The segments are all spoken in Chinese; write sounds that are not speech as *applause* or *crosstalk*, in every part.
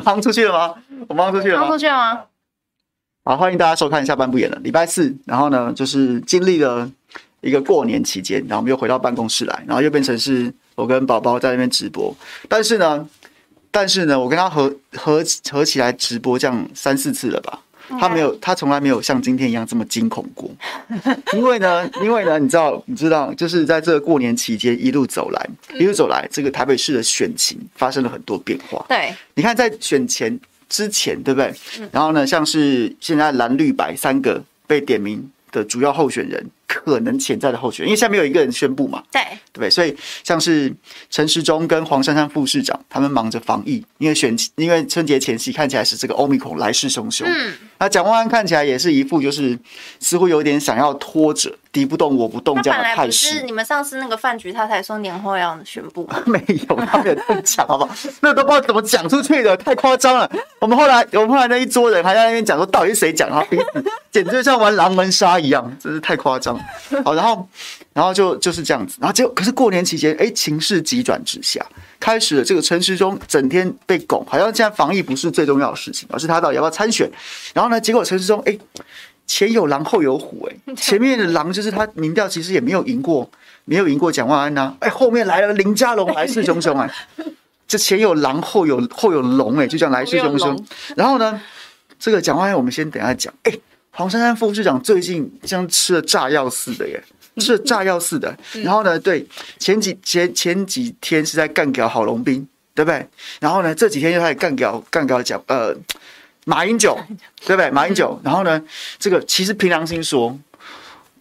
我忙出去了吗？我放出去了吗？忙出去了吗？好，欢迎大家收看下半部演了。礼拜四，然后呢，就是经历了一个过年期间，然后我们又回到办公室来，然后又变成是我跟宝宝在那边直播。但是呢，但是呢，我跟他合合合起来直播这样三四次了吧。他没有，他从来没有像今天一样这么惊恐过。*laughs* 因为呢，因为呢，你知道，你知道，就是在这个过年期间一路走来，一路走来，这个台北市的选情发生了很多变化。对，你看在选前之前，对不对？然后呢，像是现在蓝绿白三个被点名的主要候选人。可能潜在的候选人，因为现在没有一个人宣布嘛，对对不对？所以像是陈时中跟黄珊珊副市长，他们忙着防疫，因为选因为春节前夕看起来是这个欧米孔来势汹汹。嗯，那蒋万安看起来也是一副就是似乎有点想要拖着，敌不动我不动这样的态势。不是你们上次那个饭局，他才说年后要宣布，*laughs* 没有，他没有这么讲，好不好？那都不知道怎么讲出去的，太夸张了。我们后来，我们后来那一桌人还在那边讲说，到底是谁讲他彼此简直就像玩狼人杀一样，真是太夸张。*laughs* 好，然后，然后就就是这样子，然后结果可是过年期间，哎，情势急转直下，开始了这个陈时中整天被拱，好像现在防疫不是最重要的事情，而是他到底要不要参选。然后呢，结果陈时中，哎，前有狼后有虎，哎，*laughs* 前面的狼就是他民调其实也没有赢过，没有赢过蒋万安呐，哎，后面来了林佳龙来势汹汹哎，这前有狼后有后有龙，哎，就这样来势汹汹。然后呢，这个蒋万安我们先等一下讲，哎。黄珊珊副市长最近像吃了炸药似的耶，吃了炸药似的。然后呢，对，前几前前几天是在干掉郝龙斌，对不对？然后呢，这几天又开始干掉干掉讲呃马英九，对不对？马英九。然后呢，这个其实凭良心说，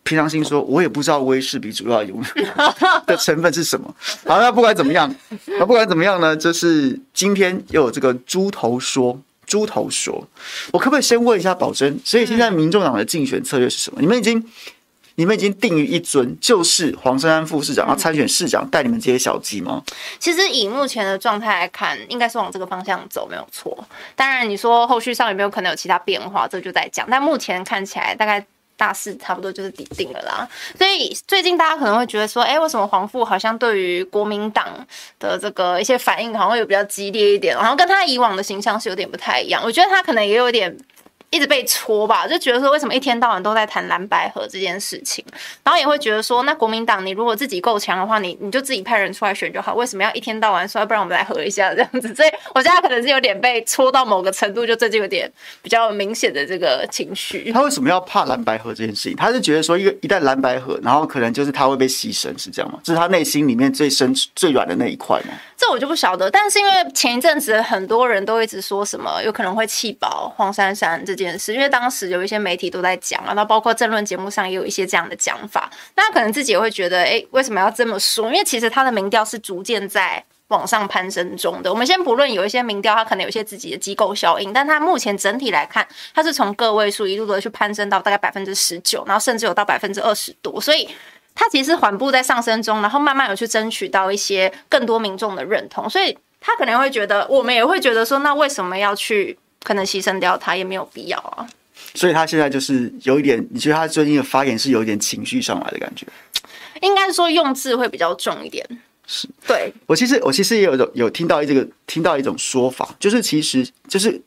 平常心说，我也不知道威士比主要用 *laughs* 的成分是什么。好，那不管怎么样，那不管怎么样呢，就是今天又有这个猪头说。猪头说：“我可不可以先问一下宝珍？所以现在民众党的竞选策略是什么？你们已经，你们已经定于一尊，就是黄珊珊副市长要参选市长，带你们这些小鸡吗？其实以目前的状态来看，应该是往这个方向走，没有错。当然，你说后续上有没有可能有其他变化，这就在讲。但目前看起来，大概。”大事差不多就是底定了啦，所以最近大家可能会觉得说，哎、为什么黄富好像对于国民党的这个一些反应好像会有比较激烈一点，然后跟他以往的形象是有点不太一样。我觉得他可能也有点。一直被戳吧，就觉得说为什么一天到晚都在谈蓝白合这件事情，然后也会觉得说，那国民党你如果自己够强的话，你你就自己派人出来选就好，为什么要一天到晚说，不然我们来合一下这样子？所以我现在可能是有点被戳到某个程度，就最近有点比较明显的这个情绪。他为什么要怕蓝白合这件事情？他是觉得说，一个一旦蓝白合，然后可能就是他会被牺牲，是这样吗？这是他内心里面最深最软的那一块吗？这我就不晓得。但是因为前一阵子很多人都一直说什么有可能会弃保黄珊珊这件事。因为当时有一些媒体都在讲啊，那包括政论节目上也有一些这样的讲法，那可能自己也会觉得，哎，为什么要这么说？因为其实他的民调是逐渐在往上攀升中的。我们先不论有一些民调，他可能有一些自己的机构效应，但他目前整体来看，他是从个位数一路的去攀升到大概百分之十九，然后甚至有到百分之二十多，所以他其实缓步在上升中，然后慢慢有去争取到一些更多民众的认同，所以他可能会觉得，我们也会觉得说，那为什么要去？可能牺牲掉他也没有必要啊，所以他现在就是有一点，你觉得他最近的发言是有一点情绪上来的感觉？应该说用字会比较重一点。是，对。我其实我其实也有有有听到这个听到一种说法，就是其实就是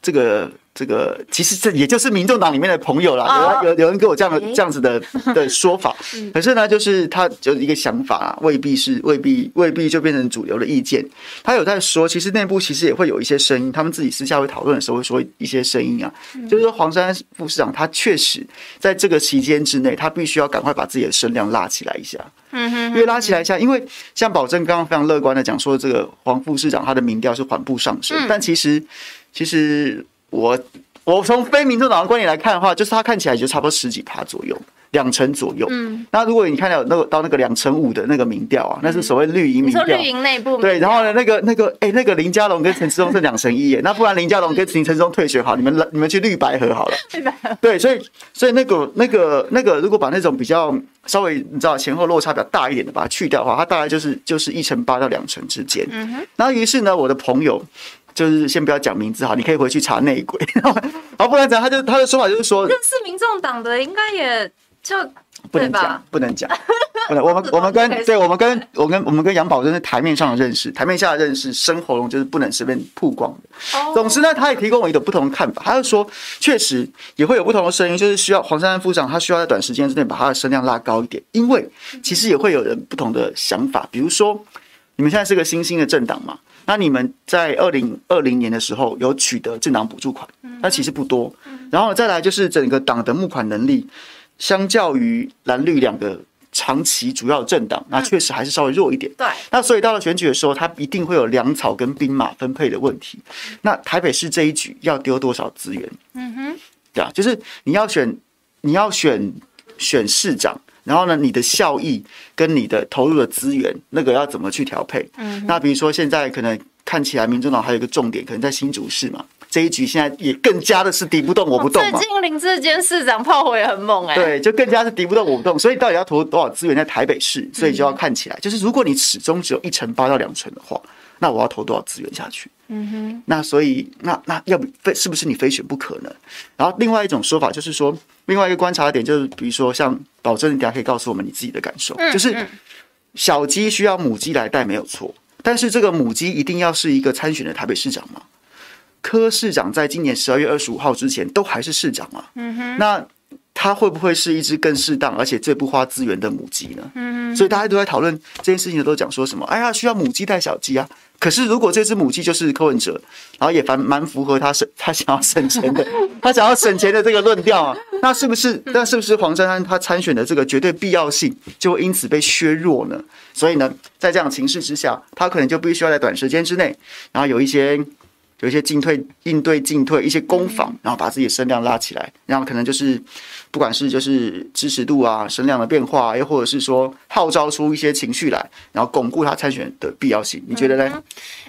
这个。这个其实这也就是民众党里面的朋友啦，有有有人给我这样的这样子的 *laughs* 的说法，可是呢，就是他就是一个想法啊，未必是未必未必就变成主流的意见。他有在说，其实内部其实也会有一些声音，他们自己私下会讨论的时候会说一些声音啊，就是说黄珊珊副市长他确实在这个期间之内，他必须要赶快把自己的声量拉起来一下，嗯哼，因为拉起来一下，因为像保证刚刚非常乐观的讲说，这个黄副市长他的民调是缓步上升，但其实其实。我我从非民众党的观点来看的话，就是他看起来就差不多十几趴左右，两成左右。嗯，那如果你看到那个到那个两成五的那个民调啊，那是所谓绿营民调。绿营内部对，然后呢，那个那个哎、欸，那个林佳龙跟陈时中是两成一耶，那不然林佳龙跟陈时中退学好，你们你们去绿白合好了。对，所以所以那个那个那个，如果把那种比较稍微你知道前后落差比较大一点的把它去掉的话，它大概就是就是一成八到两成之间。嗯哼，然后于是呢，我的朋友。就是先不要讲名字哈，你可以回去查内鬼。*laughs* 好，不然讲他就他的说法就是说，认识民众党的应该也就不能讲，不能讲，*laughs* 不能。我们我们跟对，我们跟我跟我们跟杨宝珍是台面上的认识，台面下的认识，生喉咙就是不能随便曝光的。Oh. 总之呢，他也提供我一个不同的看法，他就说，确实也会有不同的声音，就是需要黄珊珊副长，他需要在短时间之内把他的声量拉高一点，因为其实也会有人不同的想法，比如说你们现在是个新兴的政党嘛。那你们在二零二零年的时候有取得政党补助款，那其实不多。然后再来就是整个党的募款能力，相较于蓝绿两个长期主要政党，那确实还是稍微弱一点。对。那所以到了选举的时候，它一定会有粮草跟兵马分配的问题。那台北市这一局要丢多少资源？嗯哼，对啊，就是你要选，你要选选市长。然后呢，你的效益跟你的投入的资源，那个要怎么去调配？嗯，那比如说现在可能看起来，民众党还有一个重点，可能在新竹市嘛，这一局现在也更加的是敌不动我不动嘛。最近林志坚市长炮火也很猛哎、欸。对，就更加是敌不动我不动，所以到底要投多少资源在台北市？所以就要看起来，就是如果你始终只有一成八到两成的话，那我要投多少资源下去？嗯哼。那所以，那那要不非是不是你非选不可呢？然后另外一种说法就是说。另外一个观察点就是，比如说像保证，你等下可以告诉我们你自己的感受，就是小鸡需要母鸡来带没有错，但是这个母鸡一定要是一个参选的台北市长吗？柯市长在今年十二月二十五号之前都还是市长啊，嗯哼那他会不会是一只更适当而且最不花资源的母鸡呢？嗯所以大家都在讨论这件事情的都讲说什么？哎呀，需要母鸡带小鸡啊。可是，如果这只母鸡就是柯文哲，然后也蛮蛮符合他省他想要省钱的，*laughs* 他想要省钱的这个论调啊，那是不是那是不是黄珊珊他参选的这个绝对必要性就会因此被削弱呢？所以呢，在这样情势之下，他可能就必须要在短时间之内，然后有一些有一些进退应对进退一些攻防，然后把自己的声量拉起来，然后可能就是。不管是就是支持度啊、声量的变化，又或者是说号召出一些情绪来，然后巩固他参选的必要性，你觉得呢？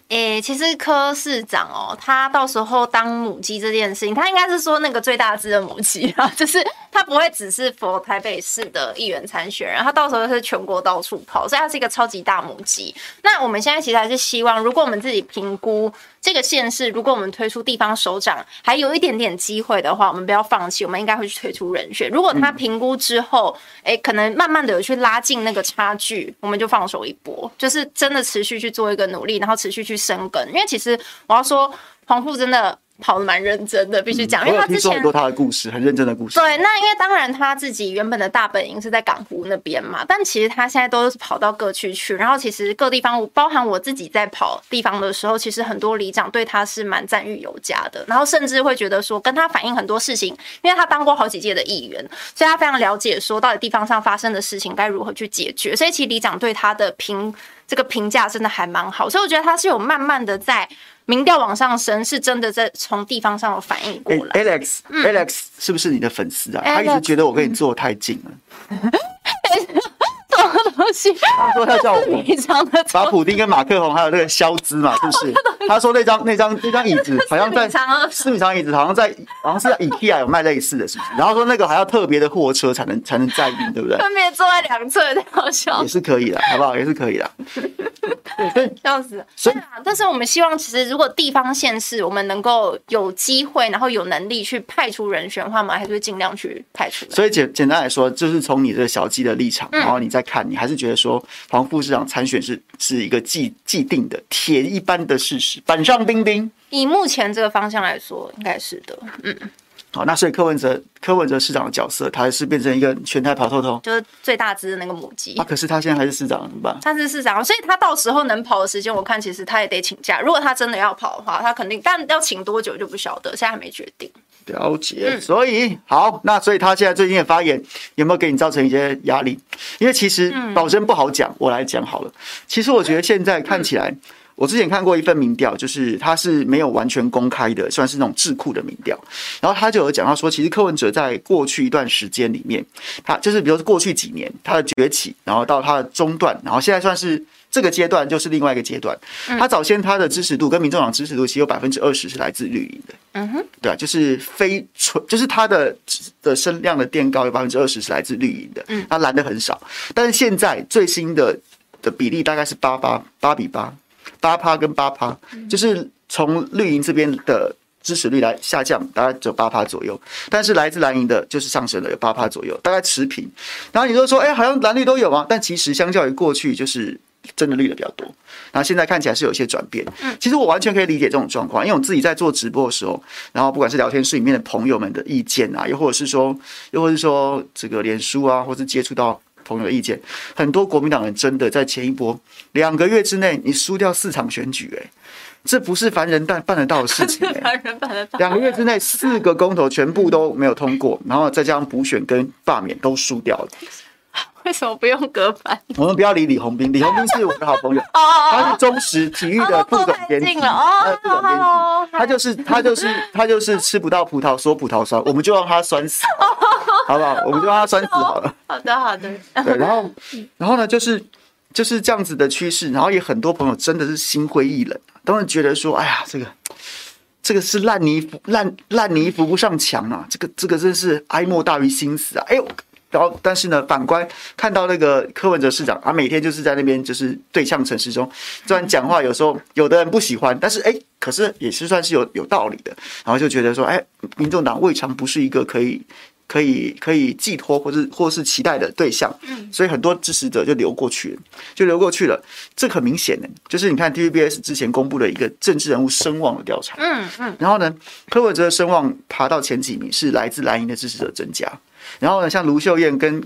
诶、其实柯市长哦，他到时候当母鸡这件事情，他应该是说那个最大只的母鸡啊，*laughs* 就是他不会只是佛台北市的议员参选人，他到时候是全国到处跑，所以他是一个超级大母鸡。那我们现在其实还是希望，如果我们自己评估这个县市，如果我们推出地方首长还有一点点机会的话，我们不要放弃，我们应该会去推出人。如果他评估之后，哎，可能慢慢的有去拉近那个差距，我们就放手一搏，就是真的持续去做一个努力，然后持续去深耕。因为其实我要说，黄富真的。跑的蛮认真的，必须讲，因为他之前很多他的故事，很认真的故事。对，那因为当然他自己原本的大本营是在港湖那边嘛，但其实他现在都是跑到各区去，然后其实各地方，包含我自己在跑地方的时候，其实很多里长对他是蛮赞誉有加的，然后甚至会觉得说跟他反映很多事情，因为他当过好几届的议员，所以他非常了解说到底地方上发生的事情该如何去解决，所以其实里长对他的评这个评价真的还蛮好，所以我觉得他是有慢慢的在。民调往上升，是真的在从地方上有反应过来。欸、Alex，Alex、嗯、Alex 是不是你的粉丝啊他一直觉得我跟你坐太近了。*laughs* 东西？他说他叫我把普丁跟马克宏还有那个肖兹嘛，是不是？*laughs* 他说那张那张那张椅子好像在四米长椅子，好像在好像是在 IKEA 有卖类似的，是不是？然后说那个还要特别的货车才能才能载运，对不对？分别坐在两侧，太好笑。也是可以的，好不好？也是可以的。*laughs* 对，笑死。所以啊，但是我们希望，其实如果地方县市我们能够有机会，然后有能力去派出人选的话，我们还是会尽量去派出。所以简简单来说，就是从你这个小鸡的立场，然后你再看，你还是觉得说黄副市长参选是是一个既既定的铁一般的事实，板上钉钉。以目前这个方向来说，应该是的。嗯。好，那所以柯文哲柯文哲市长的角色，他还是变成一个全台跑透透，就是最大只的那个母鸡。啊，可是他现在还是市长，怎么办？他是市长，所以他到时候能跑的时间，我看其实他也得请假。如果他真的要跑的话，他肯定，但要请多久就不晓得，现在还没决定。了解，所以好，那所以他现在最近的发言有没有给你造成一些压力？因为其实保真不好讲，我来讲好了。其实我觉得现在看起来。我之前看过一份民调，就是它是没有完全公开的，算是那种智库的民调。然后他就有讲到说，其实柯文哲在过去一段时间里面，他就是比如说过去几年他的崛起，然后到他的中段，然后现在算是这个阶段，就是另外一个阶段。他早先他的支持度跟民众党支持度其实有百分之二十是来自绿营的，嗯哼，对啊，就是非纯，就是他的的声量的垫高有百分之二十是来自绿营的，嗯，他蓝的很少。但是现在最新的的比例大概是八八八比八。八趴跟八趴，就是从绿营这边的支持率来下降，大概只有八趴左右。但是来自蓝营的就是上升了，有八趴左右，大概持平。然后你就说，哎，好像蓝绿都有啊？但其实相较于过去，就是真的绿的比较多。然后现在看起来是有一些转变。嗯其实我完全可以理解这种状况，因为我自己在做直播的时候，然后不管是聊天室里面的朋友们的意见啊，又或者是说，又或者是说这个脸书啊，或是接触到。朋友的意见，很多国民党人真的在前一波两个月之内，你输掉四场选举，哎，这不是凡人办办得到的事情。*laughs* 凡人办得到。两个月之内四个公投全部都没有通过，然后再加上补选跟罢免都输掉了。*laughs* 为什么不用隔板？我们不要理李红斌，李红斌是我的好朋友，*laughs* 他是中时体育的副总编辑，哦，副总编辑，他就是他就是他就是吃不到葡萄说葡萄酸，我们就让他酸死。*laughs* 好不好？我们就让他酸死好了。好的，好的。对，然后，然后呢，就是就是这样子的趋势。然后也很多朋友真的是心灰意冷，都是觉得说：“哎呀，这个这个是烂泥扶烂烂泥扶不上墙啊！这个这个真是哀莫大于心死啊！”哎呦，然后但是呢，反观看到那个柯文哲市长啊，每天就是在那边就是对呛陈时中，虽然讲话有时候有的人不喜欢，但是哎，可是也是算是有有道理的。然后就觉得说：“哎，民众党未尝不是一个可以。”可以可以寄托或是或是期待的对象，所以很多支持者就流过去了，就流过去了。这很明显的，就是你看 TVBS 之前公布了一个政治人物声望的调查，嗯嗯，然后呢，柯文哲的声望爬到前几名，是来自蓝营的支持者增加。然后呢，像卢秀燕跟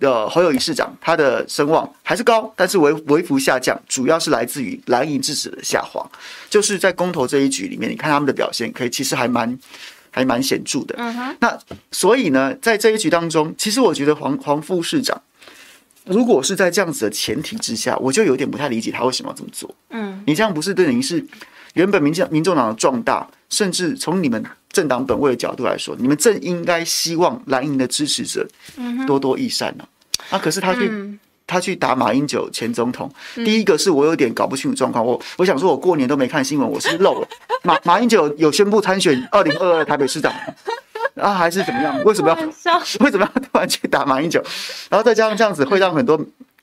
呃侯友宜市长，他的声望还是高，但是微微幅下降，主要是来自于蓝营支持的下滑。就是在公投这一局里面，你看他们的表现，可以其实还蛮。还蛮显著的。嗯那所以呢，在这一局当中，其实我觉得黄黄副市长，如果是在这样子的前提之下，我就有点不太理解他为什么要这么做。嗯，你这样不是等于是原本民进民众党的壮大，甚至从你们政党本位的角度来说，你们正应该希望蓝营的支持者多多益善呢？啊，可是他去。他去打马英九前总统，第一个是我有点搞不清楚状况。我我想说，我过年都没看新闻，我是漏了。*laughs* 马马英九有宣布参选二零二二台北市长，啊，还是怎么样？为什么要 *laughs* 为什么要突然去打马英九？然后再加上这样子，会让很多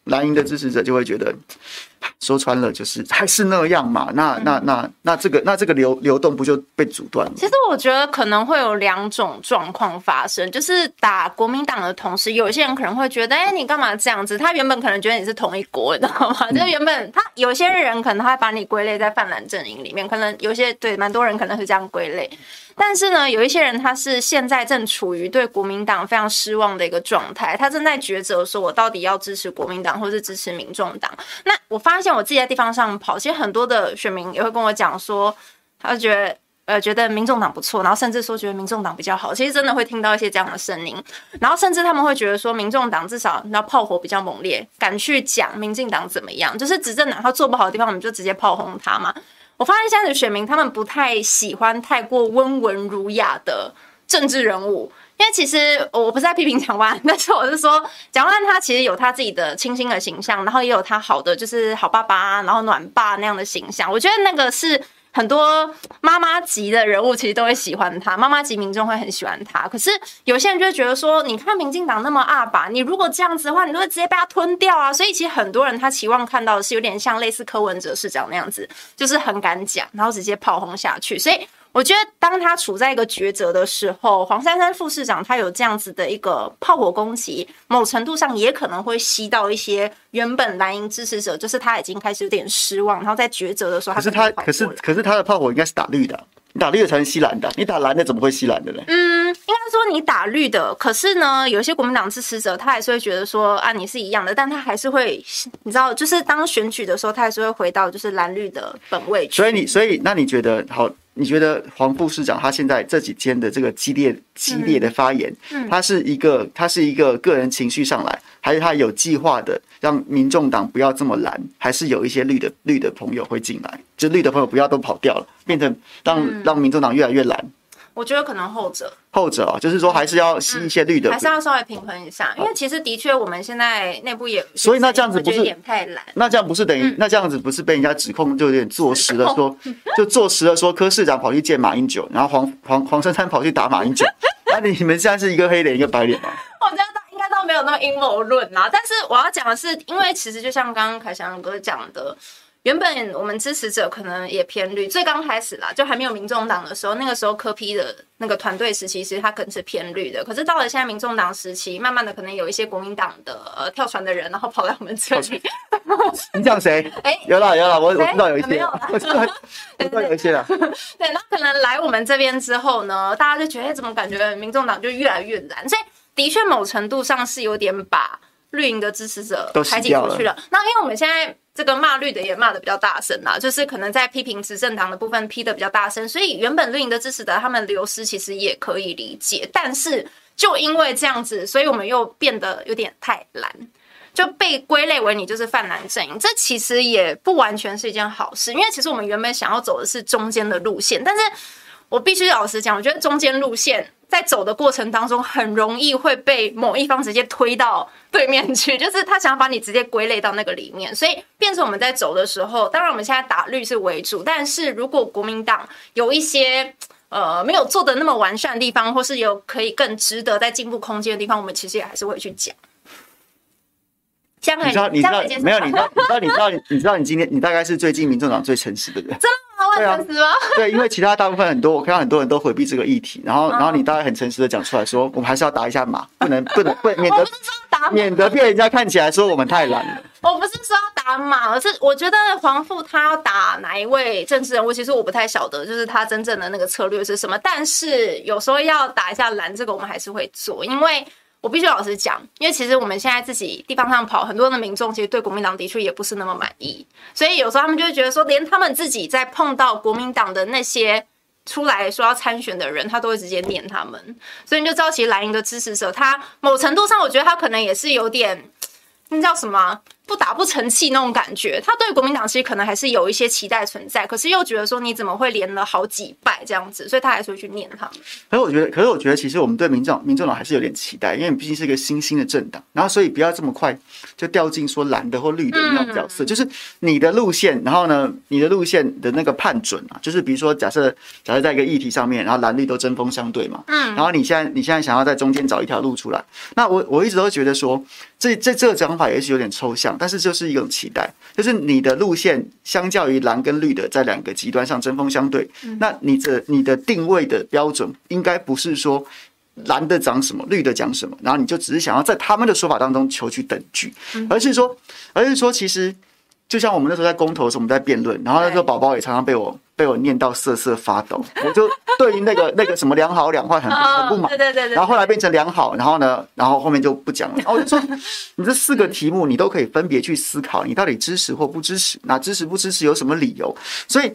蓝营的支持者就会觉得。说穿了就是还是那样嘛，那那那那这个那这个流流动不就被阻断了？其实我觉得可能会有两种状况发生，就是打国民党的同时，有些人可能会觉得，哎、欸，你干嘛这样子？他原本可能觉得你是同一国，你知道吗？就原本他有些人可能他会把你归类在泛蓝阵营里面，可能有些对蛮多人可能是这样归类。但是呢，有一些人他是现在正处于对国民党非常失望的一个状态，他正在抉择说，我到底要支持国民党，或是支持民众党。那我发发现我自己在地方上跑，其实很多的选民也会跟我讲说，他觉得呃觉得民众党不错，然后甚至说觉得民众党比较好。其实真的会听到一些这样的声音，然后甚至他们会觉得说，民众党至少那炮火比较猛烈，敢去讲民进党怎么样，就是执政党他做不好的地方，我们就直接炮轰他嘛。我发现现在的选民，他们不太喜欢太过温文儒雅的政治人物，因为其实我不是在批评蒋万，*laughs* 但是我是说，蒋万他其实有他自己的清新的形象，然后也有他好的就是好爸爸，然后暖爸那样的形象，我觉得那个是。很多妈妈级的人物其实都会喜欢他，妈妈级民众会很喜欢他。可是有些人就会觉得说，你看民进党那么二把，你如果这样子的话，你都会直接被他吞掉啊。所以其实很多人他期望看到的是有点像类似柯文哲市长那样子，就是很敢讲，然后直接炮轰下去。所以。我觉得当他处在一个抉择的时候，黄珊珊副市长他有这样子的一个炮火攻击，某程度上也可能会吸到一些原本蓝营支持者，就是他已经开始有点失望，然后在抉择的时候，可是他可是可是他的炮火应该是打绿的，你打绿的才能吸蓝的，你打蓝的怎么会吸蓝的呢？嗯，应该说你打绿的，可是呢，有些国民党支持者他还是会觉得说啊，你是一样的，但他还是会，你知道，就是当选举的时候，他还是会回到就是蓝绿的本位。所以你所以那你觉得好？你觉得黄副市长他现在这几天的这个激烈激烈的发言，他是一个他是一个个人情绪上来，还是他有计划的让民众党不要这么蓝，还是有一些绿的绿的朋友会进来，就绿的朋友不要都跑掉了，变成让让民众党越来越蓝？我觉得可能后者，后者啊，就是说还是要吸一些绿的，还是要稍微平衡一下，因为其实的确我们现在内部也，所以那这样子不是有点太懒，那这样不是等于那这样子不是被人家指控就有点坐实了说，*laughs* 就坐实了说柯市长跑去见马英九，然后黄黄黄珊珊跑去打马英九，*laughs* 那你们现在是一个黑脸一个白脸吗？我觉得应该倒没有那么阴谋论啦，但是我要讲的是，因为其实就像刚刚凯翔哥讲的。原本我们支持者可能也偏绿，最刚开始啦，就还没有民众党的时候，那个时候柯批的那个团队时期，其实他可能是偏绿的。可是到了现在民众党时期，慢慢的可能有一些国民党的呃跳船的人，然后跑来我们这里。*laughs* 你讲谁？*laughs* 哎、欸，有啦有啦，我我知道有一些，有 *laughs* 我知道有一些了。对，那可能来我们这边之后呢，大家就觉得，怎么感觉民众党就越来越蓝？所以的确某程度上是有点把绿营的支持者排挤出去了。那因为我们现在。这个骂绿的也骂的比较大声啦，就是可能在批评执政党的部分批的比较大声，所以原本绿营的支持者他们流失其实也可以理解，但是就因为这样子，所以我们又变得有点太蓝，就被归类为你就是泛蓝阵营，这其实也不完全是一件好事，因为其实我们原本想要走的是中间的路线，但是我必须老实讲，我觉得中间路线。在走的过程当中，很容易会被某一方直接推到对面去，*laughs* 就是他想要把你直接归类到那个里面，所以变成我们在走的时候，当然我们现在打绿是为主，但是如果国民党有一些呃没有做的那么完善的地方，或是有可以更值得在进步空间的地方，我们其实也还是会去讲。你知道？你知道？没有？你知道？你知道？你知道？你知道？你今天你大概是最近民众党最诚实的人。*laughs* 真对，因为其他大部分很多，我看到很多人都回避这个议题，然后然后你大概很诚实的讲出来说，我们还是要打一下码，不能不能不 *laughs* 免得免得被人家看起来说我们太懒了。我不是说要打码，而是我觉得黄富他要打哪一位政治人物，其实我不太晓得，就是他真正的那个策略是什么。但是有时候要打一下蓝，这个我们还是会做，因为。我必须老实讲，因为其实我们现在自己地方上跑，很多的民众其实对国民党的确也不是那么满意，所以有时候他们就会觉得说，连他们自己在碰到国民党的那些出来说要参选的人，他都会直接念他们，所以你就知道，其实蓝营的支持者，他某程度上，我觉得他可能也是有点，那叫什么？不打不成器那种感觉，他对国民党其实可能还是有一些期待存在，可是又觉得说你怎么会连了好几败这样子，所以他还是会去念他们。可是我觉得，可是我觉得，其实我们对民众民众党还是有点期待，因为你毕竟是一个新兴的政党，然后所以不要这么快就掉进说蓝的或绿的那种角色，嗯、就是你的路线，然后呢，你的路线的那个判准啊，就是比如说假设假设在一个议题上面，然后蓝绿都针锋相对嘛，嗯，然后你现在你现在想要在中间找一条路出来，那我我一直都觉得说，这这这个讲法也许有点抽象。但是就是一种期待，就是你的路线相较于蓝跟绿的在两个极端上针锋相对，那你的你的定位的标准应该不是说蓝的讲什么，绿的讲什么，然后你就只是想要在他们的说法当中求取等距，而是说，而是说，其实就像我们那时候在公投的时候，我们在辩论，然后那时候宝宝也常常被我。被我念到瑟瑟发抖，*laughs* 我就对于那个那个什么良好两坏很很不满，对对对，然后后来变成良好，然后呢，然后后面就不讲了。*laughs* 我就说，你这四个题目你都可以分别去思考，你到底支持或不支持，那支持不支持有什么理由？所以，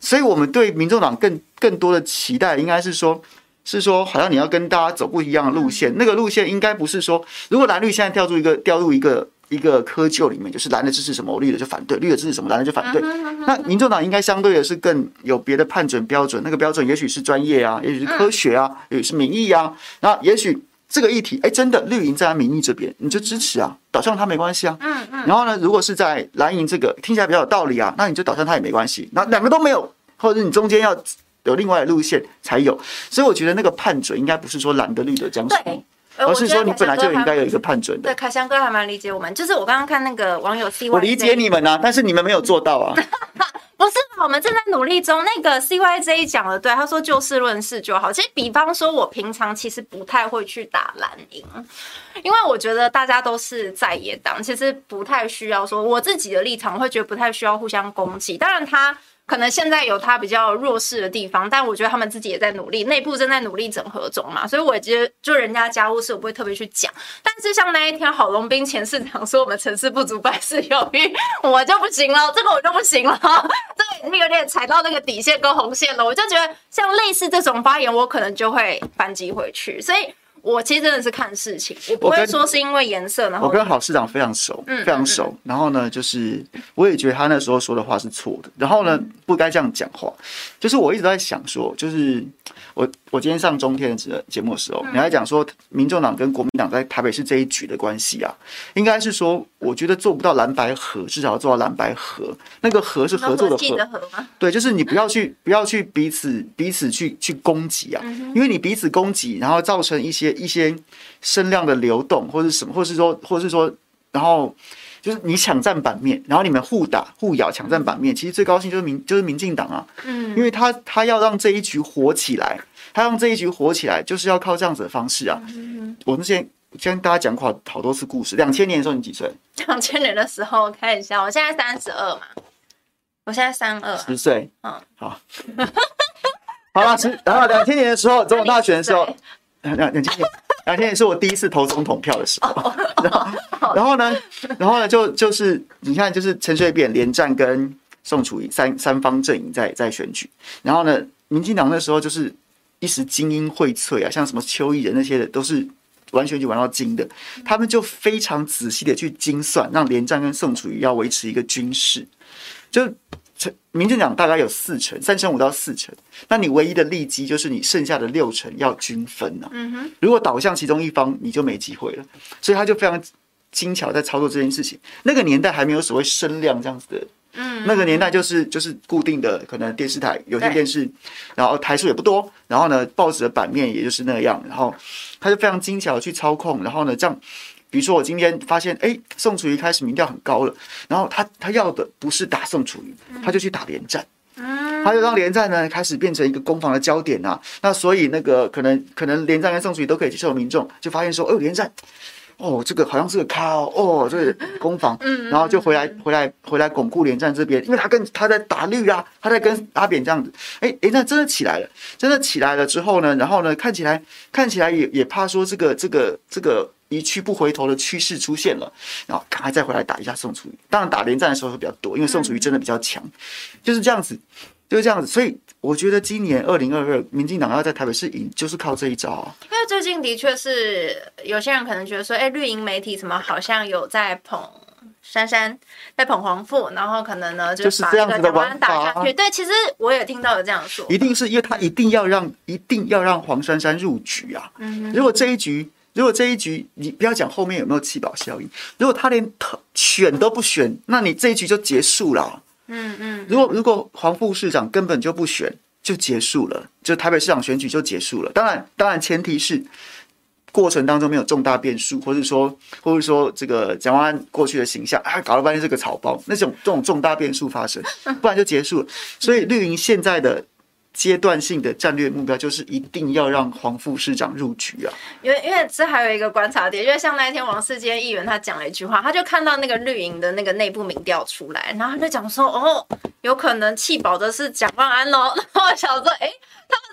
所以我们对民众党更更多的期待，应该是说，是说好像你要跟大家走不一样的路线，那个路线应该不是说，如果蓝绿现在掉入一个掉入一个。一个窠臼里面，就是蓝的支持什么，绿的就反对；绿的支持什么，蓝的就反对。那民众党应该相对的是更有别的判准标准，那个标准也许是专业啊，也许是科学啊，也许是民意啊。那也许这个议题，哎，真的绿营在民意这边，你就支持啊，导向他没关系啊。嗯嗯然后呢，如果是在蓝营这个听起来比较有道理啊，那你就导向他也没关系。那两个都没有，或者是你中间要有另外的路线才有。所以我觉得那个判准应该不是说蓝的绿的讲什么。而是说你本来就应该有一个判准的。对，凯翔哥还蛮理解我们，就是我刚刚看那个网友 CYJ，我理解你们啊，但是你们没有做到啊。*laughs* 不是，我们正在努力中。那个 CYJ 讲的对，他说就事论事就好。其实，比方说，我平常其实不太会去打蓝营，因为我觉得大家都是在野党，其实不太需要说我自己的立场，会觉得不太需要互相攻击。当然他。可能现在有他比较弱势的地方，但我觉得他们自己也在努力，内部正在努力整合中嘛，所以我觉得就人家家务事我不会特别去讲。但是像那一天郝龙斌前市长说我们成事不足败事有余，我就不行了，*laughs* 这个我就不行了，对，那个有点踩到那个底线跟红线了，我就觉得像类似这种发言，我可能就会反击回去，所以。我其实真的是看事情，我不会说是因为颜色。然后我跟郝市长非常熟，嗯非常熟。然后呢，就是我也觉得他那时候说的话是错的。然后呢，不该这样讲话。就是我一直在想说，就是我我今天上中天的节目的时候，你还讲说，民众党跟国民党在台北市这一局的关系啊，应该是说，我觉得做不到蓝白合，至少要做到蓝白合。那个合是合作的合，对，就是你不要去不要去彼此彼此去去攻击啊，因为你彼此攻击，然后造成一些。一些声量的流动，或者什么，或是说，或是说，然后就是你抢占版面，然后你们互打互咬抢占版面，其实最高兴就是民就是民进党啊，嗯，因为他他要让这一局火起来，他让这一局火起来，就是要靠这样子的方式啊。嗯，我们之前跟大家讲过好多次故事，两千年的时候你几岁？两千年的时候看一下，我现在三十二嘛，我现在三二。十岁，嗯，好，*laughs* 好了，然后两千年的时候总统大选的时候，两两千年。两千年是我第一次投总统票的时候，*laughs* 然后，然后呢，然后呢，就就是你看，就是陈水扁连战跟宋楚瑜三三方阵营在在选举，然后呢，民进党那时候就是一时精英荟萃啊，像什么邱毅仁那些的，都是玩选举玩到精的，他们就非常仔细的去精算，让连战跟宋楚瑜要维持一个军事，就。民进党大概有四成，三成五到四成，那你唯一的利基就是你剩下的六成要均分呐、啊。嗯哼，如果倒向其中一方，你就没机会了。所以他就非常精巧在操作这件事情。那个年代还没有所谓声量这样子的，嗯，那个年代就是就是固定的，可能电视台有线电视，然后台数也不多，然后呢，报纸的版面也就是那样，然后他就非常精巧去操控，然后呢，这样。比如说，我今天发现，哎，宋楚瑜开始民调很高了，然后他他要的不是打宋楚瑜，他就去打连战，他就让连战呢开始变成一个攻防的焦点啊。那所以那个可能可能连战跟宋楚瑜都可以接受的民众，就发现说，哦，连战，哦，这个好像是个咖哦，哦，这个攻防，然后就回来回来回来巩固连战这边，因为他跟他在打绿啊，他在跟阿扁这样子，哎，连战真的起来了，真的起来了之后呢，然后呢，看起来看起来也也怕说这个这个这个。一去不回头的趋势出现了，然后赶快再回来打一下宋楚瑜。当然打连战的时候会比较多，因为宋楚瑜真的比较强，就是这样子，就是这样子。所以我觉得今年二零二二，民进党要在台北市赢，就是靠这一招啊。因为最近的确是有些人可能觉得说，哎，绿营媒体什么好像有在捧珊珊，在捧黄富，然后可能呢就是这样子的玩法。对，对，其实我也听到有这样说，一定是因为他一定要让，一定要让黄珊珊入局啊。嗯，如果这一局。如果这一局你不要讲后面有没有弃保效应，如果他连选都不选，那你这一局就结束了。嗯嗯。如果如果黄副市长根本就不选，就结束了，就台北市长选举就结束了。当然，当然前提是过程当中没有重大变数，或者说或者说这个蒋万安过去的形象啊，搞了半天是个草包，那种这种重大变数发生，不然就结束了。所以绿营现在的。阶段性的战略目标就是一定要让黄副市长入局啊！因为因为这还有一个观察点，因为像那一天王世坚议员他讲了一句话，他就看到那个绿营的那个内部民调出来，然后他就讲说：“哦，有可能弃保的是蒋万安哦。*laughs* ”然后我想说：“哎、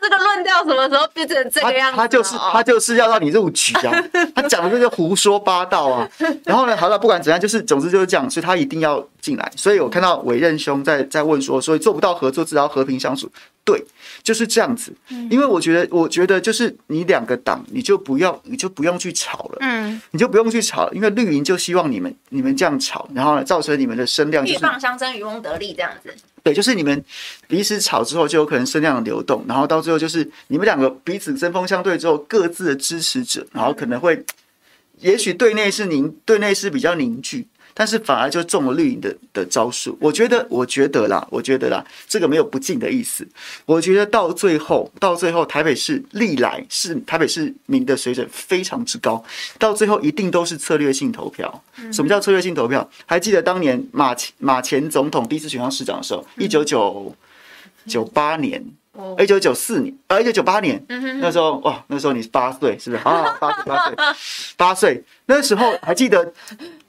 这个论调什么时候变成这个样子？”他，他就是他就是要让你入局啊！他讲的这些胡说八道啊！然后呢，好了，不管怎样，就是总之就是这样，所以他一定要进来。所以我看到委任兄在在问说，所以做不到合作，只要和平相处。对，就是这样子。因为我觉得，我觉得就是你两个党，你就不要，你就不用去吵了。嗯，你就不用去吵，因为绿营就希望你们，你们这样吵，然后呢，造成你们的声量就是。鷸蚌相争，渔翁得利这样子。对，就是你们彼此吵之后，就有可能声量的流动，然后到最后就是你们两个彼此针锋相对之后，各自的支持者，然后可能会，也许对内是凝，对内是比较凝聚。但是反而就中了绿营的的招数，我觉得，我觉得啦，我觉得啦，这个没有不敬的意思。我觉得到最后，到最后，台北市历来是台北市民的水准非常之高，到最后一定都是策略性投票。什么叫策略性投票？还记得当年马前马前总统第一次选上市长的时候，一九九九八年，一九九四年，呃，一九九八年，那时候哇，那时候你是八岁，是不是啊？八岁，八岁，八岁，那时候还记得。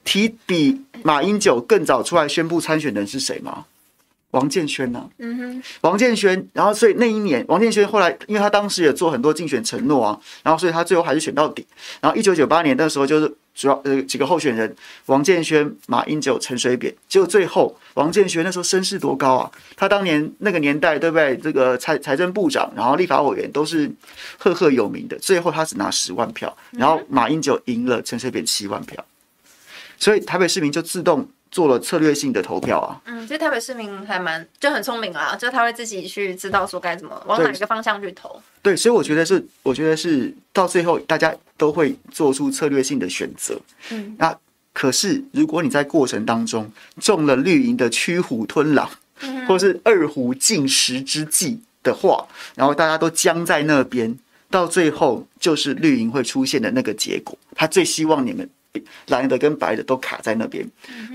提比马英九更早出来宣布参选的人是谁吗？王建轩呐、啊。嗯哼，王建轩。然后，所以那一年，王建轩后来，因为他当时也做很多竞选承诺啊，然后，所以他最后还是选到底。然后，一九九八年那时候，就是主要呃几个候选人，王建轩、马英九、陈水扁。结果最后，王建轩那时候声势多高啊！他当年那个年代，对不对？这个财财政部长，然后立法委员都是赫赫有名的。最后他只拿十万票，然后马英九赢了陈水扁七万票。所以台北市民就自动做了策略性的投票啊。嗯，其实台北市民还蛮就很聪明啊，就他会自己去知道说该怎么往哪一个方向去投。对，所以我觉得是，我觉得是到最后大家都会做出策略性的选择。嗯，那可是如果你在过程当中中了绿营的驱虎吞狼，或是二虎进食之计的话，然后大家都僵在那边，到最后就是绿营会出现的那个结果。他最希望你们。蓝的跟白的都卡在那边，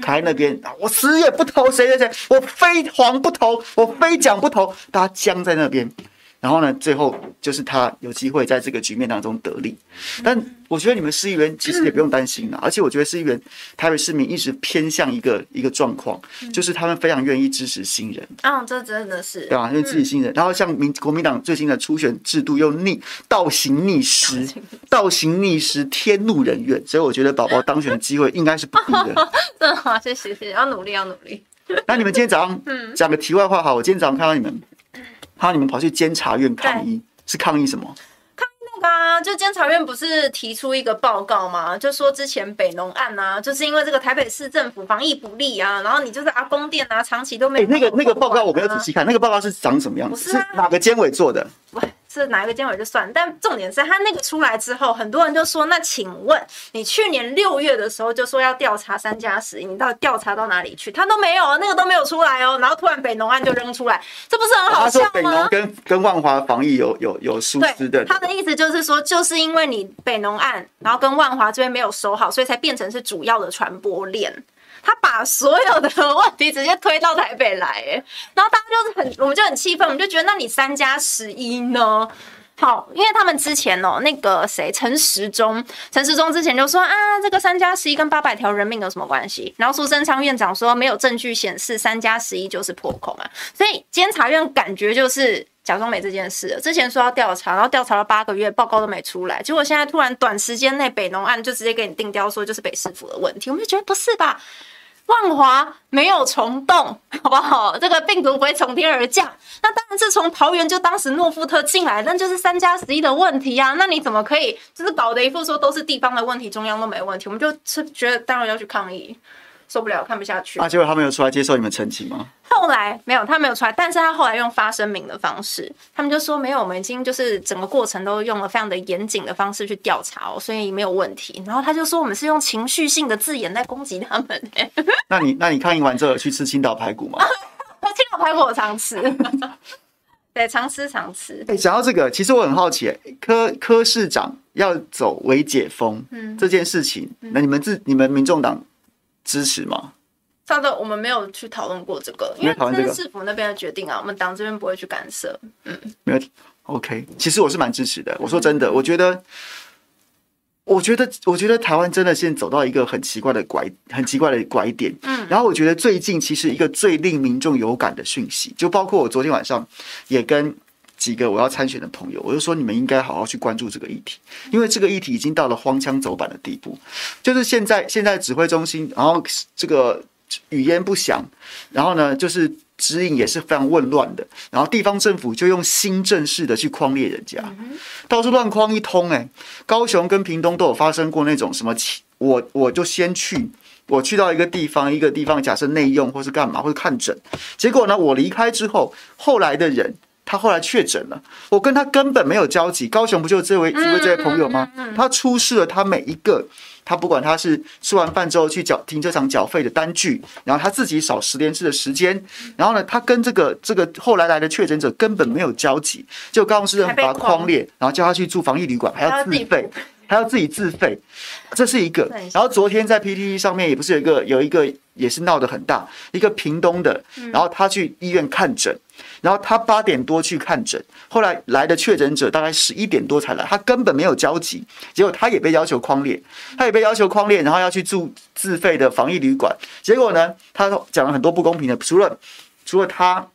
卡在那边啊，我死也不投谁谁谁，我非黄不投，我非蒋不投，大家僵在那边。然后呢，最后就是他有机会在这个局面当中得利，但我觉得你们市议员其实也不用担心了，而且我觉得市议员台北市民一直偏向一个一个状况，就是他们非常愿意支持新人。嗯，这真的是对啊？因为支持新人，然后像民国民党最新的初选制度又逆倒行逆施，倒行逆施，天怒人怨，所以我觉得宝宝当选的机会应该是不低的。*laughs* 真的好，谢谢谢谢，要努力要努力。那你们今天早上讲个题外话，好，我今天早上看到你们。好，你们跑去监察院抗议，是抗议什么？抗议那个啊，就监察院不是提出一个报告吗？就说之前北农案啊，就是因为这个台北市政府防疫不力啊，然后你就是阿公店啊，长期都没有、啊。哎、欸，那个那个报告我没有仔细看，那个报告是长什么样子？是，啊、是哪个监委做的？是哪一个监委就算，但重点是他那个出来之后，很多人就说：“那请问你去年六月的时候就说要调查三加十一，你到底调查到哪里去？他都没有，那个都没有出来哦。然后突然北农案就扔出来，这不是很好笑吗？”他说北农跟跟万华防疫有有有疏失的。他的意思就是说，就是因为你北农案，然后跟万华这边没有守好，所以才变成是主要的传播链。他把所有的问题直接推到台北来，哎，*laughs* 然后大家就是很，我们就很气愤，我们就觉得，那你三加十一呢？好，因为他们之前哦，那个谁，陈时中，陈时中之前就说啊，这个三加十一跟八百条人命有什么关系？然后苏贞昌院长说没有证据显示三加十一就是破口嘛，所以监察院感觉就是假装没这件事。之前说要调查，然后调查了八个月，报告都没出来，结果现在突然短时间内北农案就直接给你定调，说就是北市府的问题，我们就觉得不是吧？万华没有虫洞，*laughs* 好不好？这个病毒不会从天而降。那当然是从桃园就当时诺富特进来，那就是三加十一的问题啊。那你怎么可以就是搞得一副说都是地方的问题，中央都没问题？我们就是觉得当然要去抗议。受不了，看不下去。啊，结果他没有出来接受你们澄清吗？后来没有，他没有出来，但是他后来用发声明的方式，他们就说没有，我们已经就是整个过程都用了非常的严谨的方式去调查哦，所以没有问题。然后他就说我们是用情绪性的字眼在攻击他们。那你那你抗议完之后去吃青岛排骨吗？*laughs* 青岛排骨我常吃，*laughs* 对，常吃常吃。哎、欸，讲到这个，其实我很好奇，柯柯市长要走微解封，嗯，这件事情，那你们自你们民众党。支持吗？上次我们没有去讨论过这个，因为这是市府那边的决定啊，我们党这边不会去干涉。嗯，没有。OK，其实我是蛮支持的。我说真的，我觉得，我觉得，我觉得台湾真的现在走到一个很奇怪的拐，很奇怪的拐点。嗯，然后我觉得最近其实一个最令民众有感的讯息，就包括我昨天晚上也跟。几个我要参选的朋友，我就说你们应该好好去关注这个议题，因为这个议题已经到了荒腔走板的地步。就是现在，现在指挥中心，然后这个语焉不详，然后呢，就是指引也是非常混乱的，然后地方政府就用新政式的去框列人家，到处乱框一通。哎，高雄跟屏东都有发生过那种什么，我我就先去，我去到一个地方，一个地方假设内用或是干嘛或是看诊，结果呢，我离开之后，后来的人。他后来确诊了，我跟他根本没有交集。高雄不就这位这位这位朋友吗？他出示了他每一个，他不管他是吃完饭之后去缴停车场缴费的单据，然后他自己扫十连制的时间，然后呢，他跟这个这个后来来的确诊者根本没有交集，就高雄市政府把他框列，然后叫他去住防疫旅馆，还要自费，还要自己自费，这是一个。然后昨天在 PTT 上面也不是有一个有一个也是闹得很大，一个屏东的，然后他去医院看诊。然后他八点多去看诊，后来来的确诊者大概十一点多才来，他根本没有交集，结果他也被要求框列，他也被要求框列，然后要去住自费的防疫旅馆，结果呢，他讲了很多不公平的，除了除了他。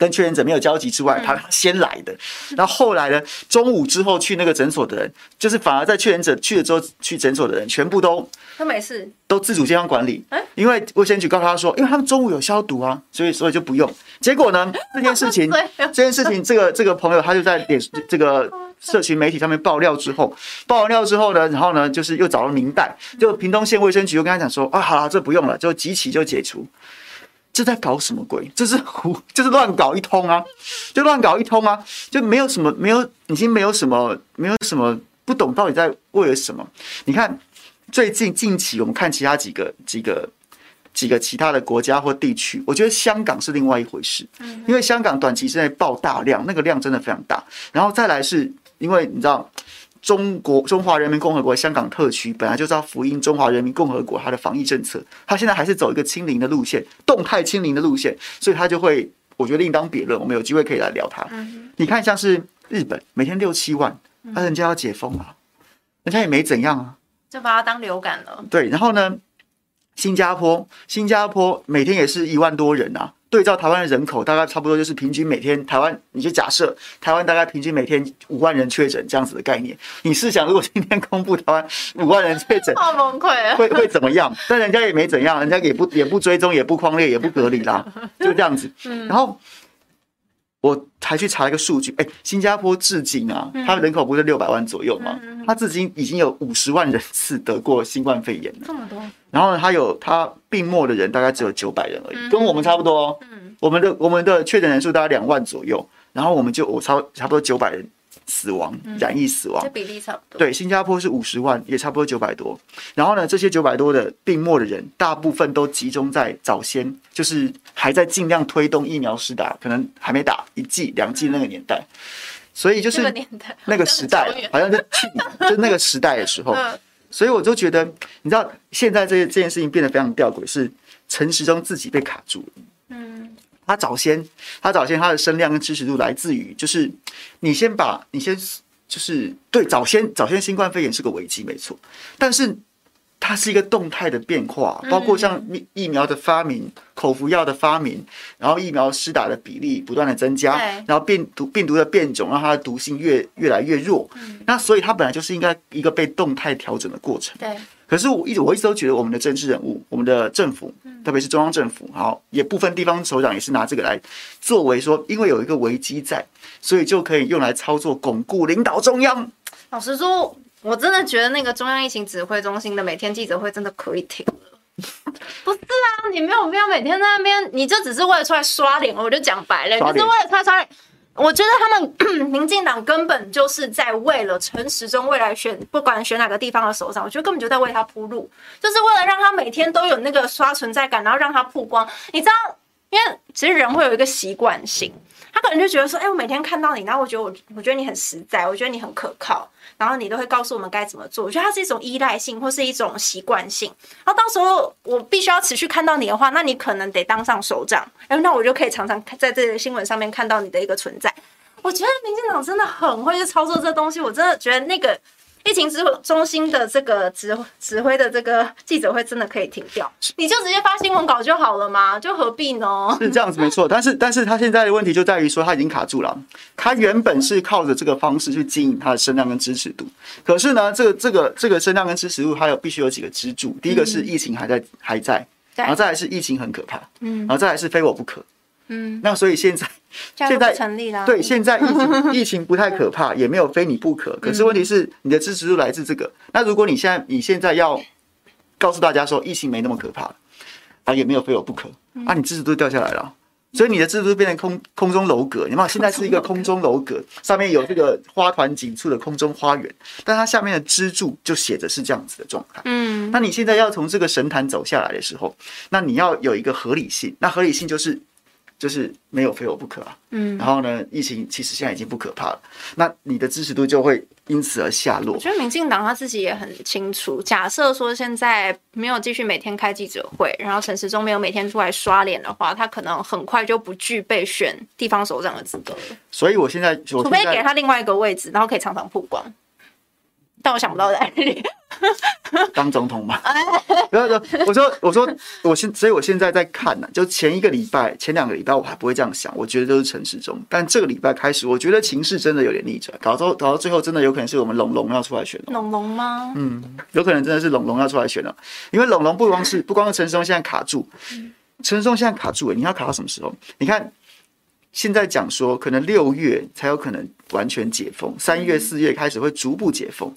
跟确诊者没有交集之外，他先来的。然后后来呢，中午之后去那个诊所的人，就是反而在确诊者去了之后去诊所的人，全部都都没事，都自主健康管理。因为卫生局告诉他说，因为他们中午有消毒啊，所以所以就不用。结果呢，*laughs* 这件事情，这件事情，这个这个朋友他就在脸这个社群媒体上面爆料之后，爆完料之后呢，然后呢，就是又找了明代，就屏东县卫生局又跟他讲说，啊，好了，这不用了，就集齐就解除。这在搞什么鬼？这是胡，就是乱搞一通啊！就乱搞一通啊！就没有什么，没有，已经没有什么，没有什么不懂到底在为了什么？你看，最近近期我们看其他几个、几个、几个其他的国家或地区，我觉得香港是另外一回事，因为香港短期之内爆大量，那个量真的非常大。然后再来是因为你知道。中国中华人民共和国香港特区本来就是要福音中华人民共和国它的防疫政策，它现在还是走一个清零的路线，动态清零的路线，所以它就会，我觉得另当别论。我们有机会可以来聊它。你看，像是日本每天六七万，那人家要解封啊，人家也没怎样啊，就把它当流感了。对，然后呢，新加坡，新加坡每天也是一万多人啊。对照台湾的人口，大概差不多就是平均每天台湾，你就假设台湾大概平均每天五万人确诊这样子的概念。你试想，如果今天公布台湾五万人确诊，*laughs* 好崩溃，会会怎么样？但人家也没怎样，人家也不也不追踪，也不框列，也不隔离啦，就这样子。*laughs* 然后。我还去查一个数据，哎，新加坡至今啊，它的人口不是六百万左右吗？它至今已经有五十万人次得过新冠肺炎了，这么多。然后呢，它有它病末的人大概只有九百人而已，跟我们差不多。嗯，我们的我们的确诊人数大概两万左右，然后我们就我差差不多九百人。死亡染疫死亡，这比例差不多。对，新加坡是五十万，也差不多九百多。然后呢，这些九百多的病末的人，大部分都集中在早先，就是还在尽量推动疫苗施打，可能还没打一剂、两剂那个年代。所以就是那个时代，好像是去年，*laughs* 就那个时代的时候。所以我就觉得，你知道，现在这这件事情变得非常吊诡，是陈时中自己被卡住了。他早先，他早先他的声量跟支持度来自于，就是你先把你先就是对早先早先新冠肺炎是个危机没错，但是它是一个动态的变化，包括像疫疫苗的发明、口服药的发明，然后疫苗施打的比例不断的增加，然后病毒病毒的变种让它的毒性越越来越弱，那所以它本来就是应该一个被动态调整的过程。对。可是我一直我一直都觉得我们的政治人物，我们的政府，特别是中央政府，好，也部分地方首长也是拿这个来作为说，因为有一个危机在，所以就可以用来操作巩固领导中央。老实说，我真的觉得那个中央疫情指挥中心的每天记者会真的可以停了。不是啊，你没有必要每天在那边，你就只是为了出来刷脸，我就讲白了，就是为了出来刷脸。我觉得他们民进党根本就是在为了陈时中未来选，不管选哪个地方的首长，我觉得根本就在为他铺路，就是为了让他每天都有那个刷存在感，然后让他曝光。你知道，因为其实人会有一个习惯性。他可能就觉得说，哎、我每天看到你，然后我觉得我，我觉得你很实在，我觉得你很可靠，然后你都会告诉我们该怎么做。我觉得它是一种依赖性，或是一种习惯性。然后到时候我必须要持续看到你的话，那你可能得当上首长，哎，那我就可以常常在这个新闻上面看到你的一个存在。我觉得民进党真的很会去操作这东西，我真的觉得那个。疫情指挥中心的这个指指挥的这个记者会真的可以停掉，你就直接发新闻稿就好了嘛，就何必呢？是这样子没错，但是 *laughs* 但是他现在的问题就在于说他已经卡住了，他原本是靠着这个方式去经营他的声量跟支持度，可是呢，这个这个这个声量跟支持度，它有必须有几个支柱，第一个是疫情还在还在，然后再来是疫情很可怕，嗯，然后再来是非我不可。嗯，那所以现在现在成立了。对，现在疫情疫情不太可怕，也没有非你不可。可是问题是，你的支持度来自这个。那如果你现在你现在要告诉大家说疫情没那么可怕，啊，也没有非我不可，啊，你支持度掉下来了，所以你的支持度变成空空中楼阁。你看，现在是一个空中楼阁，上面有这个花团锦簇的空中花园，但它下面的支柱就写着是这样子的状态。嗯，那你现在要从这个神坛走下来的时候，那你要有一个合理性。那合理性就是。就是没有非我不可啊，嗯，然后呢，疫情其实现在已经不可怕了，那你的支持度就会因此而下落。我觉得民进党他自己也很清楚，假设说现在没有继续每天开记者会，然后陈时中没有每天出来刷脸的话，他可能很快就不具备选地方首长的资格了。所以我现在，除非给他另外一个位置，然后可以常常曝光。但我想不到在哪里 *laughs* 当总统嘛？*laughs* 然后说，我说，我说，我现，所以我现在在看呢。就前一个礼拜、前两个礼拜，我还不会这样想，我觉得都是陈时中。但这个礼拜开始，我觉得情势真的有点逆转，搞到搞到最后，真的有可能是我们龙龙要出来选了。龙龙吗？嗯，有可能真的是龙龙要出来选了，因为龙龙不光是不光是陈世忠现在卡住，陈世忠现在卡住，哎，你要卡到什么时候？你看。现在讲说，可能六月才有可能完全解封，三月、四月开始会逐步解封。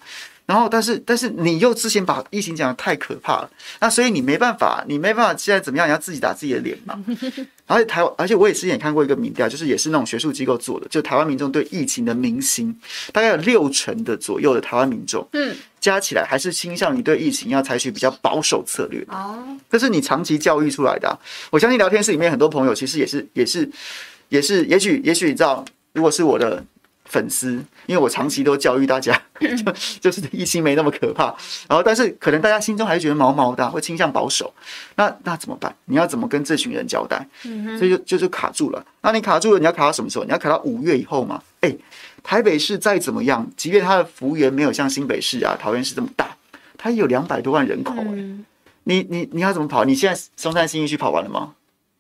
然后，但是，但是你又之前把疫情讲的太可怕了，那所以你没办法，你没办法现在怎么样？你要自己打自己的脸嘛。*laughs* 而且台湾，而且我也之前也看过一个民调，就是也是那种学术机构做的，就台湾民众对疫情的民心，大概有六成的左右的台湾民众，嗯，加起来还是倾向于对疫情要采取比较保守策略。哦，这是你长期教育出来的啊。我相信聊天室里面很多朋友其实也是，也是。也是，也许，也许你知道，如果是我的粉丝，因为我长期都教育大家，*laughs* 就就是疫情没那么可怕。然后，但是可能大家心中还是觉得毛毛的，会倾向保守。那那怎么办？你要怎么跟这群人交代？所以就就是卡住了。那你卡住了，你要卡到什么时候？你要卡到五月以后吗？哎，台北市再怎么样，即便它的幅员没有像新北市啊、桃园市这么大，它也有两百多万人口。哎，你你你要怎么跑？你现在松山新一区跑完了吗？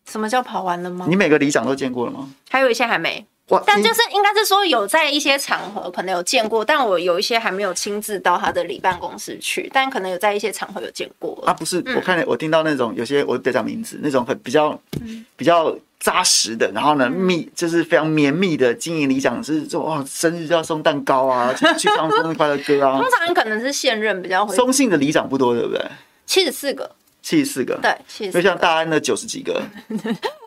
什么叫跑完了吗？你每个里长都见过了吗？还有一些还没。但就是应该是说有在一些场合可能有见过，但我有一些还没有亲自到他的里办公室去，但可能有在一些场合有见过。啊，不是，我看我听到那种有些我得讲名字，那种很比较比较扎实的，然后呢密就是非常绵密的经营理想是说哇生日就要送蛋糕啊，去去唱生日快乐歌啊。*laughs* 通常可能是现任比较会。松信的里长不多，对不对？七十四个。七十四个。对，七十四。就像大安的九十几个。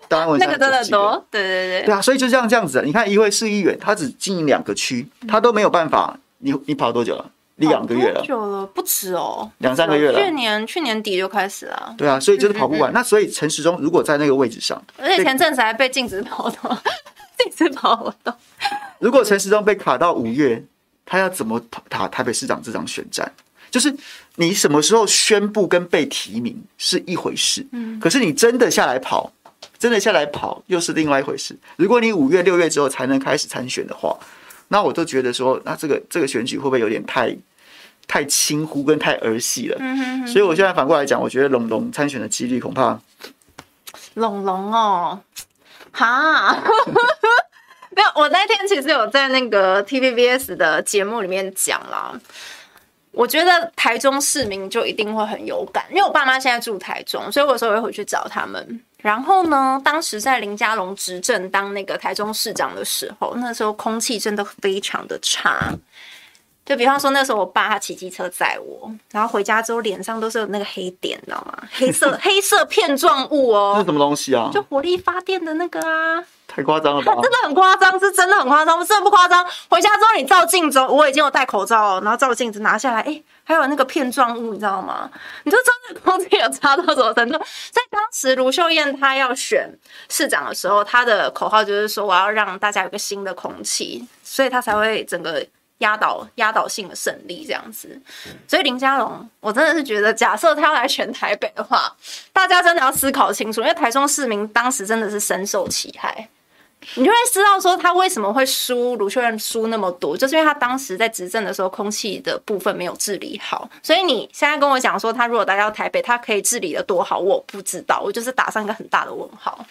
当然，那个真的多，对对对，对啊，所以就像这样子，你看一位市议员，他只经营两个区，他都没有办法。你你跑多久了？一两个月了，久了不止哦，两三个月了。去年去年底就开始了。对啊，所以就是跑不完。那所以陈时中如果在那个位置上，而且前阵子还被禁止跑动，*laughs* 禁止跑活动。如果陈时中被卡到五月，他要怎么跑台北市长这场选战？就是你什么时候宣布跟被提名是一回事，嗯，可是你真的下来跑。真的下来跑又是另外一回事。如果你五月六月之后才能开始参选的话，那我都觉得说，那这个这个选举会不会有点太太轻忽跟太儿戏了？嗯哼哼。所以我现在反过来讲，我觉得龙龙参选的几率恐怕龙龙哦，哈，*laughs* 没有。我那天其实有在那个 TVBS 的节目里面讲啦。我觉得台中市民就一定会很有感，因为我爸妈现在住台中，所以我有时候会回去找他们。然后呢，当时在林佳龙执政当那个台中市长的时候，那时候空气真的非常的差。就比方说，那时候我爸他骑机车载我，然后回家之后脸上都是有那个黑点，你知道吗？黑色 *laughs* 黑色片状物哦。是什么东西啊？就火力发电的那个啊。太夸张了吧？*laughs* 真的很夸张，是真的很夸张，真的不夸张。回家之后你照镜子，我已经有戴口罩，然后照镜子拿下来，哎，还有那个片状物，你知道吗？*laughs* 你就知道那个空气有差到什么程度。在当时卢秀燕她要选市长的时候，她的口号就是说我要让大家有个新的空气，所以她才会整个压倒压倒性的胜利这样子。所以林佳龙，我真的是觉得，假设他要来选台北的话，大家真的要思考清楚，因为台中市民当时真的是深受其害。你就会知道说他为什么会输，卢秀燕输那么多，就是因为他当时在执政的时候，空气的部分没有治理好。所以你现在跟我讲说，他如果来到台北，他可以治理得多好，我不知道，我就是打上一个很大的问号。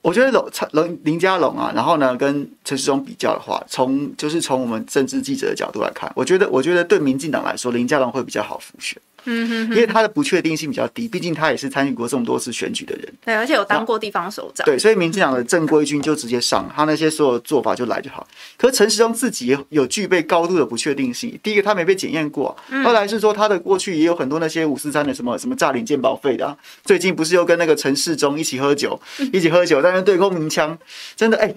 我觉得龙龙林佳龙啊，然后呢，跟陈时中比较的话，从就是从我们政治记者的角度来看，我觉得我觉得对民进党来说，林佳龙会比较好辅选。嗯哼，因为他的不确定性比较低，毕竟他也是参与过这么多次选举的人。对，而且有当过地方首长。对，所以民进党的正规军就直接上，他那些所有做法就来就好。可是陈时中自己也有具备高度的不确定性。第一个，他没被检验过；后来是说他的过去也有很多那些五四三的什么什么诈领健保费的啊。最近不是又跟那个陈世忠一起喝酒，一起喝酒，在那对空鸣枪，真的哎。欸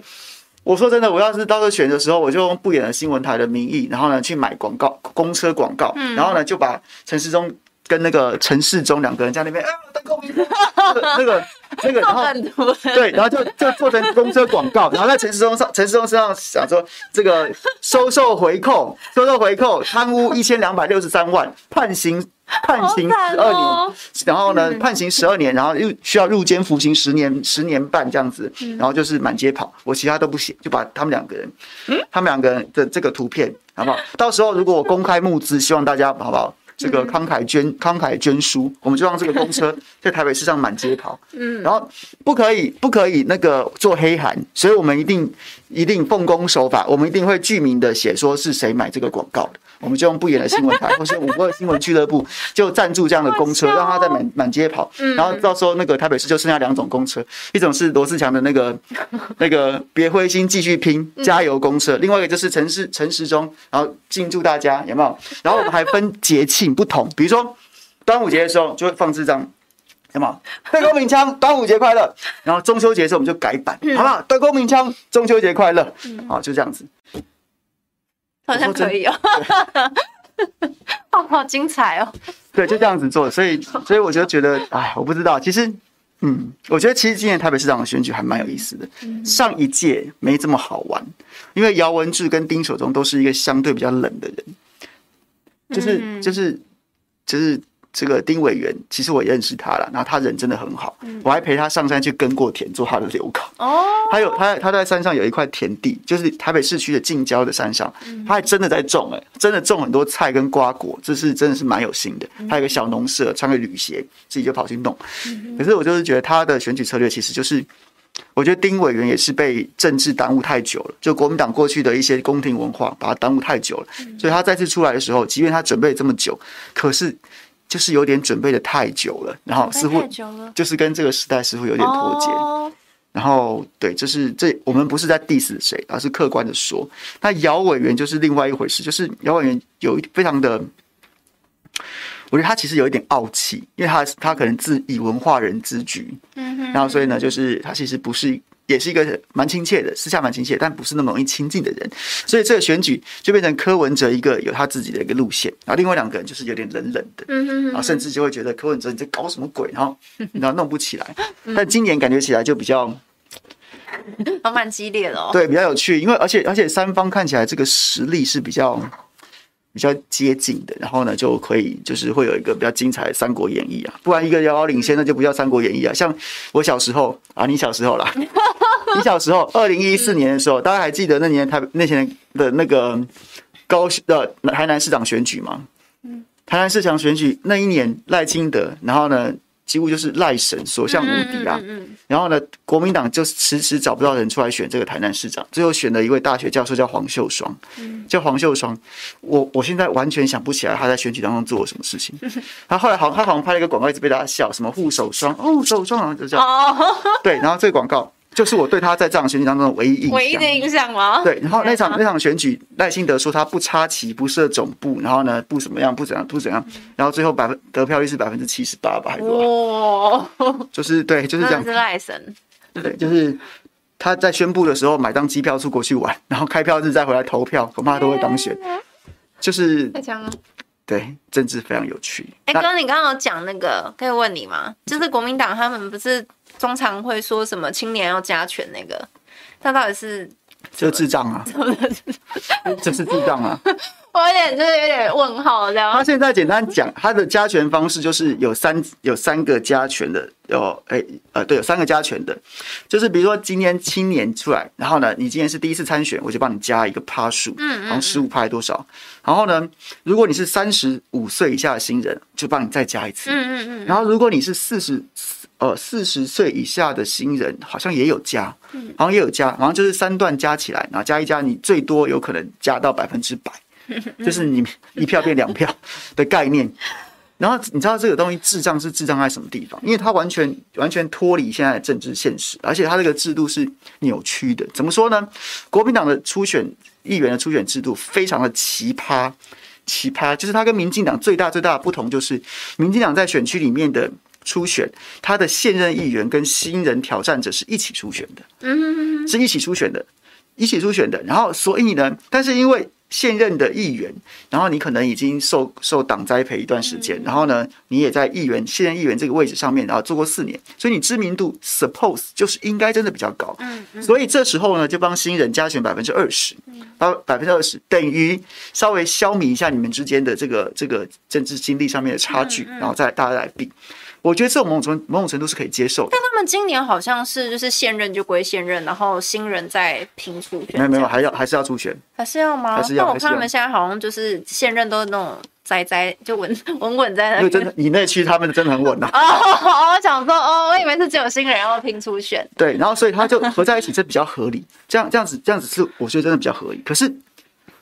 我说真的，我要是到时候选的时候，我就用不演的新闻台的名义，然后呢去买广告，公车广告，然后呢就把陈世忠跟那个陈世忠两个人在那边，啊，当公民，*laughs* 那个 *laughs* 那个，然后 *laughs* 对，然后就就做成公车广告，然后在陈时中上，陈世忠身上想说这个收受回扣，收受回扣，贪污一千两百六十三万，判刑。判刑十二年，哦、然后呢，判刑十二年，然后又需要入监服刑十年，十年半这样子，然后就是满街跑，我其他都不写，就把他们两个人，他们两个人的这个图片，好不好？到时候如果我公开募资，希望大家好不好？这个慷慨捐慷慨捐书，我们就让这个公车 *laughs* 在台北市上满街跑，嗯，然后不可以不可以那个做黑函，所以我们一定一定奉公守法，我们一定会具名的写说是谁买这个广告的，我们就用不远的新闻台 *laughs* 或是五个新闻俱乐部就赞助这样的公车，让他在满满街跑，然后到时候那个台北市就剩下两种公车，一种是罗志强的那个 *laughs* 那个别灰心继续拼加油公车，另外一个就是陈市陈时中，然后敬祝大家有没有？然后我们还分节庆。不同，比如说端午节的时候就会放这张，什么对公鸣枪，*laughs* 端午节快乐。然后中秋节的时候我们就改版，好不好？对公鸣枪，中秋节快乐。好，就这样子，好像可以哦，*laughs* 好好精彩哦。对，就这样子做，所以，所以我就觉得，哎，我不知道，其实嗯，我觉得其实今年台北市长的选举还蛮有意思的。上一届没这么好玩，因为姚文智跟丁守中都是一个相对比较冷的人，就是就是就是。这个丁委员其实我也认识他了，然后他人真的很好，我还陪他上山去耕过田，做他的留考。哦，还有他他在山上有一块田地，就是台北市区的近郊的山上，他还真的在种哎，真的种很多菜跟瓜果，这是真的是蛮有心的。他有个小农舍，穿个旅鞋，自己就跑去弄。可是我就是觉得他的选举策略其实就是，我觉得丁委员也是被政治耽误太久了，就国民党过去的一些宫廷文化把他耽误太久了，所以他再次出来的时候，即便他准备这么久，可是。就是有点准备的太久了，然后似乎就是跟这个时代似乎有点脱节。然后对，就是这我们不是在 diss 谁，而是客观的说。那姚委员就是另外一回事，就是姚委员有一非常的，我觉得他其实有一点傲气，因为他他可能自以文化人之居，嗯哼，然后所以呢，就是他其实不是。也是一个蛮亲切的，私下蛮亲切，但不是那么容易亲近的人，所以这个选举就变成柯文哲一个有他自己的一个路线，然后另外两个人就是有点冷冷的，然后甚至就会觉得柯文哲你在搞什么鬼，*laughs* 然后然后弄不起来。但今年感觉起来就比较，还蛮激烈的哦，对，比较有趣，因为而且而且三方看起来这个实力是比较。比较接近的，然后呢，就可以就是会有一个比较精彩的《三国演义》啊，不然一个遥遥领先，那就不叫《三国演义》啊。像我小时候啊，你小时候啦，*laughs* 你小时候，二零一四年的时候，大家还记得那年台那年的那个高呃台南市长选举吗？台南市长选举那一年，赖清德，然后呢？几乎就是赖神所向无敌啊！然后呢，国民党就迟迟找不到人出来选这个台南市长，最后选了一位大学教授叫黄秀双，叫黄秀双。我我现在完全想不起来他在选举当中做了什么事情。*laughs* 他后来好，他好像拍了一个广告，一直被大家笑，什么护手霜，护手霜就这样。对，然后这个广告。就是我对他在这场选举当中的唯一印象，唯一的印象吗？对，然后那场那场选举，赖清德说他不插旗、不设总部，然后呢不怎么样、不怎样、不怎样，然后最后百分得票率是百分之七十八吧，还是多少？就是对，就是这样。是赖神。对，就是他在宣布的时候买张机票出国去玩，*laughs* 然后开票日再回来投票，恐怕都会当选。就是太强了。对，政治非常有趣。哎，哥，你刚刚有讲那个，可以问你吗？就是国民党他们不是。通常会说什么青年要加权那个，他到底是就智障啊？这是智障啊！*laughs* 我有点就是有点问号这样。他现在简单讲，他的加权方式就是有三有三个加权的，有哎呃对，有三个加权的，就是比如说今年青年出来，然后呢，你今年是第一次参选，我就帮你加一个趴数，嗯，然后十五趴多少？然后呢，如果你是三十五岁以下的新人，就帮你再加一次，嗯嗯嗯。然后如果你是四十。呃，四十岁以下的新人好像也有加，嗯好像也有加，好像就是三段加起来，然后加一加，你最多有可能加到百分之百，*laughs* 就是你一票变两票的概念。然后你知道这个东西智障是智障在什么地方？因为它完全完全脱离现在的政治现实，而且它这个制度是扭曲的。怎么说呢？国民党的初选议员的初选制度非常的奇葩，奇葩就是它跟民进党最大最大的不同就是，民进党在选区里面的。初选，他的现任议员跟新人挑战者是一起初选的，嗯，是一起初选的，一起初选的。然后，所以呢，但是因为现任的议员，然后你可能已经受受党栽培一段时间，然后呢，你也在议员现任议员这个位置上面，然后做过四年，所以你知名度 suppose 就是应该真的比较高，嗯，所以这时候呢，就帮新人加选百分之二十，到百分之二十等于稍微消弭一下你们之间的这个这个政治经历上面的差距，然后再大家来比。我觉得这种某种某种程度是可以接受的。但他们今年好像是就是现任就归现任，然后新人再拼初选。没有没有，还要还是要初选？还是要吗？还是要？那我看他们现在好像就是现任都是那种栽栽就稳 *laughs* 稳稳在那边。真的，你那区他们真的很稳呐。*laughs* 哦，我想说哦，我以为是只有新人要拼初选。对，然后所以他就合在一起，这比较合理。*laughs* 这样这样子这样子是我觉得真的比较合理。可是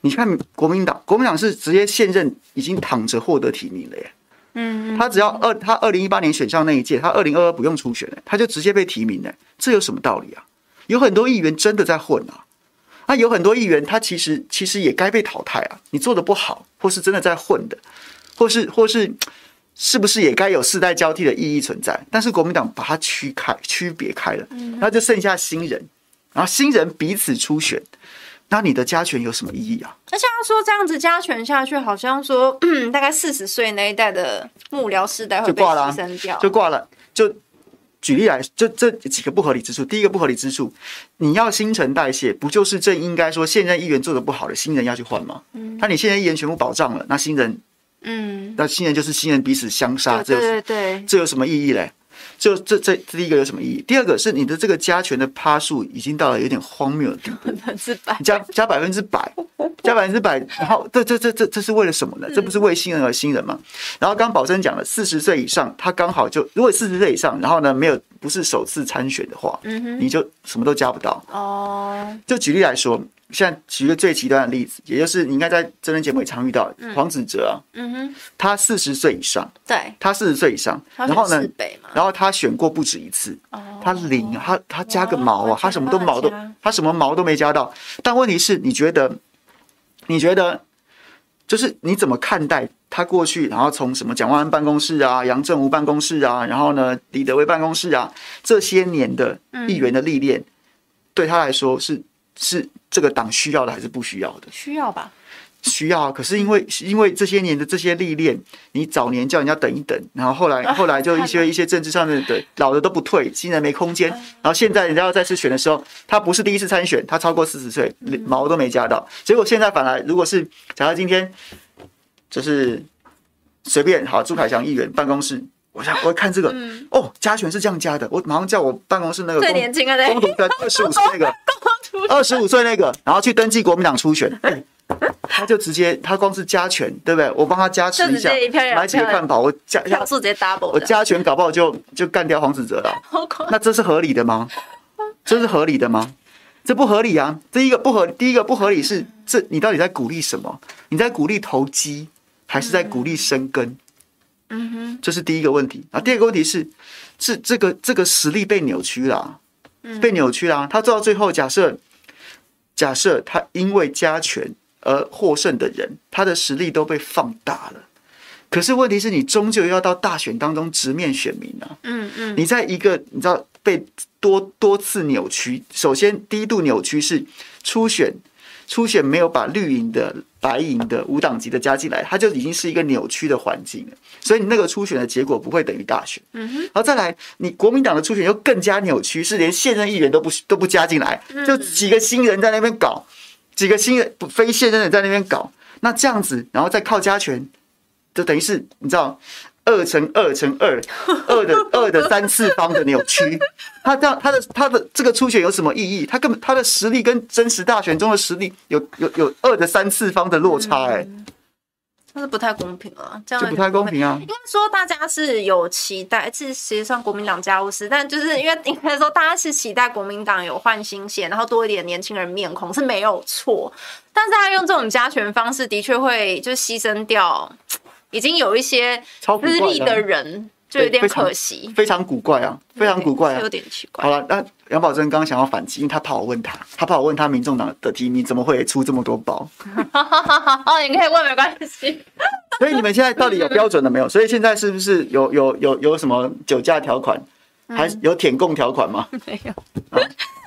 你看国民党，国民党是直接现任已经躺着获得提名了耶。嗯，他只要二，他二零一八年选上那一届，他二零二二不用初选了，他就直接被提名了，这有什么道理啊？有很多议员真的在混啊，啊，有很多议员他其实其实也该被淘汰啊，你做的不好，或是真的在混的，或是或是是不是也该有世代交替的意义存在？但是国民党把它区开区别开了，那就剩下新人，然后新人彼此初选。那你的加权有什么意义啊？而且他说这样子加权下去，好像说大概四十岁那一代的幕僚世代会被牺牲掉，就挂了，就举例来，就这几个不合理之处。第一个不合理之处，你要新陈代谢，不就是正应该说现任议员做的不好的，新人要去换吗？嗯，那你现在议员全部保障了，那新人，嗯，那新人就是新人彼此相杀，对对对，这有什么意义嘞？就这这第一个有什么意义？第二个是你的这个加权的趴数已经到了有点荒谬的地步，*laughs* 百分之百加加百分之百，加百分之百，然后这这这这这是为了什么呢？这不是为新人而新人吗？然后刚宝珍讲了，四十岁以上，他刚好就如果四十岁以上，然后呢没有不是首次参选的话，你就什么都加不到哦。就举例来说。现在举个最极端的例子，也就是你应该在真人节目也常遇到黄子哲啊，嗯哼，他四十岁以上，对，他四十岁以上，然后呢，然后他选过不止一次，他零，他他加个毛啊，他什么都毛都，他什么毛都没加到。但问题是，你觉得，你觉得，就是你怎么看待他过去，然后从什么蒋万安办公室啊、杨振武办公室啊，然后呢，李德威办公室啊，这些年的议员的历练，对他来说是是。这个党需要的还是不需要的？需要吧，需要。可是因为因为这些年的这些历练，你早年叫人家等一等，然后后来后来就一些 *laughs* 一些政治上面的老的都不退，新人没空间。然后现在人家要再次选的时候，他不是第一次参选，他超过四十岁，毛都没加到。结果现在反而，如果是假如今天就是随便好，朱凯翔议员办公室，我想我看这个哦，加权是这样加的，我马上叫我办公室那个最年轻的，工读生二十五岁那个。*laughs* 二十五岁那个，然后去登记国民党初选，欸，*laughs* 他就直接他光是加权，对不对？我帮他加持一下，买几个饭宝，我加票数直接 double，我加权搞不好就就干掉黄子哲了。那这是合理的吗？这是合理的吗？这不合理啊！第一个不合，第一个不合理是这你到底在鼓励什么？你在鼓励投机，还是在鼓励生根？嗯哼，这是第一个问题啊。第二个问题是，是这个这个实力被扭曲了。被扭曲了，他做到最后，假设假设他因为加权而获胜的人，他的实力都被放大了。可是问题是你终究要到大选当中直面选民啊。嗯嗯，你在一个你知道被多多次扭曲，首先第一度扭曲是初选。初选没有把绿营的、白营的、无党籍的加进来，它就已经是一个扭曲的环境了。所以你那个初选的结果不会等于大选。嗯哼。然后再来，你国民党的初选又更加扭曲，是连现任议员都不都不加进来，就几个新人在那边搞，几个新人非现任的在那边搞。那这样子，然后再靠加权，就等于是你知道。二乘二乘二，二的二的三次方的扭曲，他这样他的他的这个初选有什么意义？他根本他的实力跟真实大选中的实力有有有二的三次方的落差，欸，哎，那是不太公平啊，这样就不太公平啊。应该说大家是有期待，这实际上国民党加入时，但就是因为应该说大家是期待国民党有换新血，然后多一点年轻人面孔是没有错，但是他用这种加权方式，的确会就牺牲掉。已经有一些资历的人，就有点可惜，非常古怪啊，非常古怪啊，有点奇怪。好了，那杨宝珍刚刚想要反击，因为他怕我问他，他怕我问他，民众党的提名怎么会出这么多包？*laughs* 哦，你可以问，没关系。所以你们现在到底有标准了没有？所以现在是不是有有有有什么酒驾条款，还有舔供条款吗？没有，*laughs*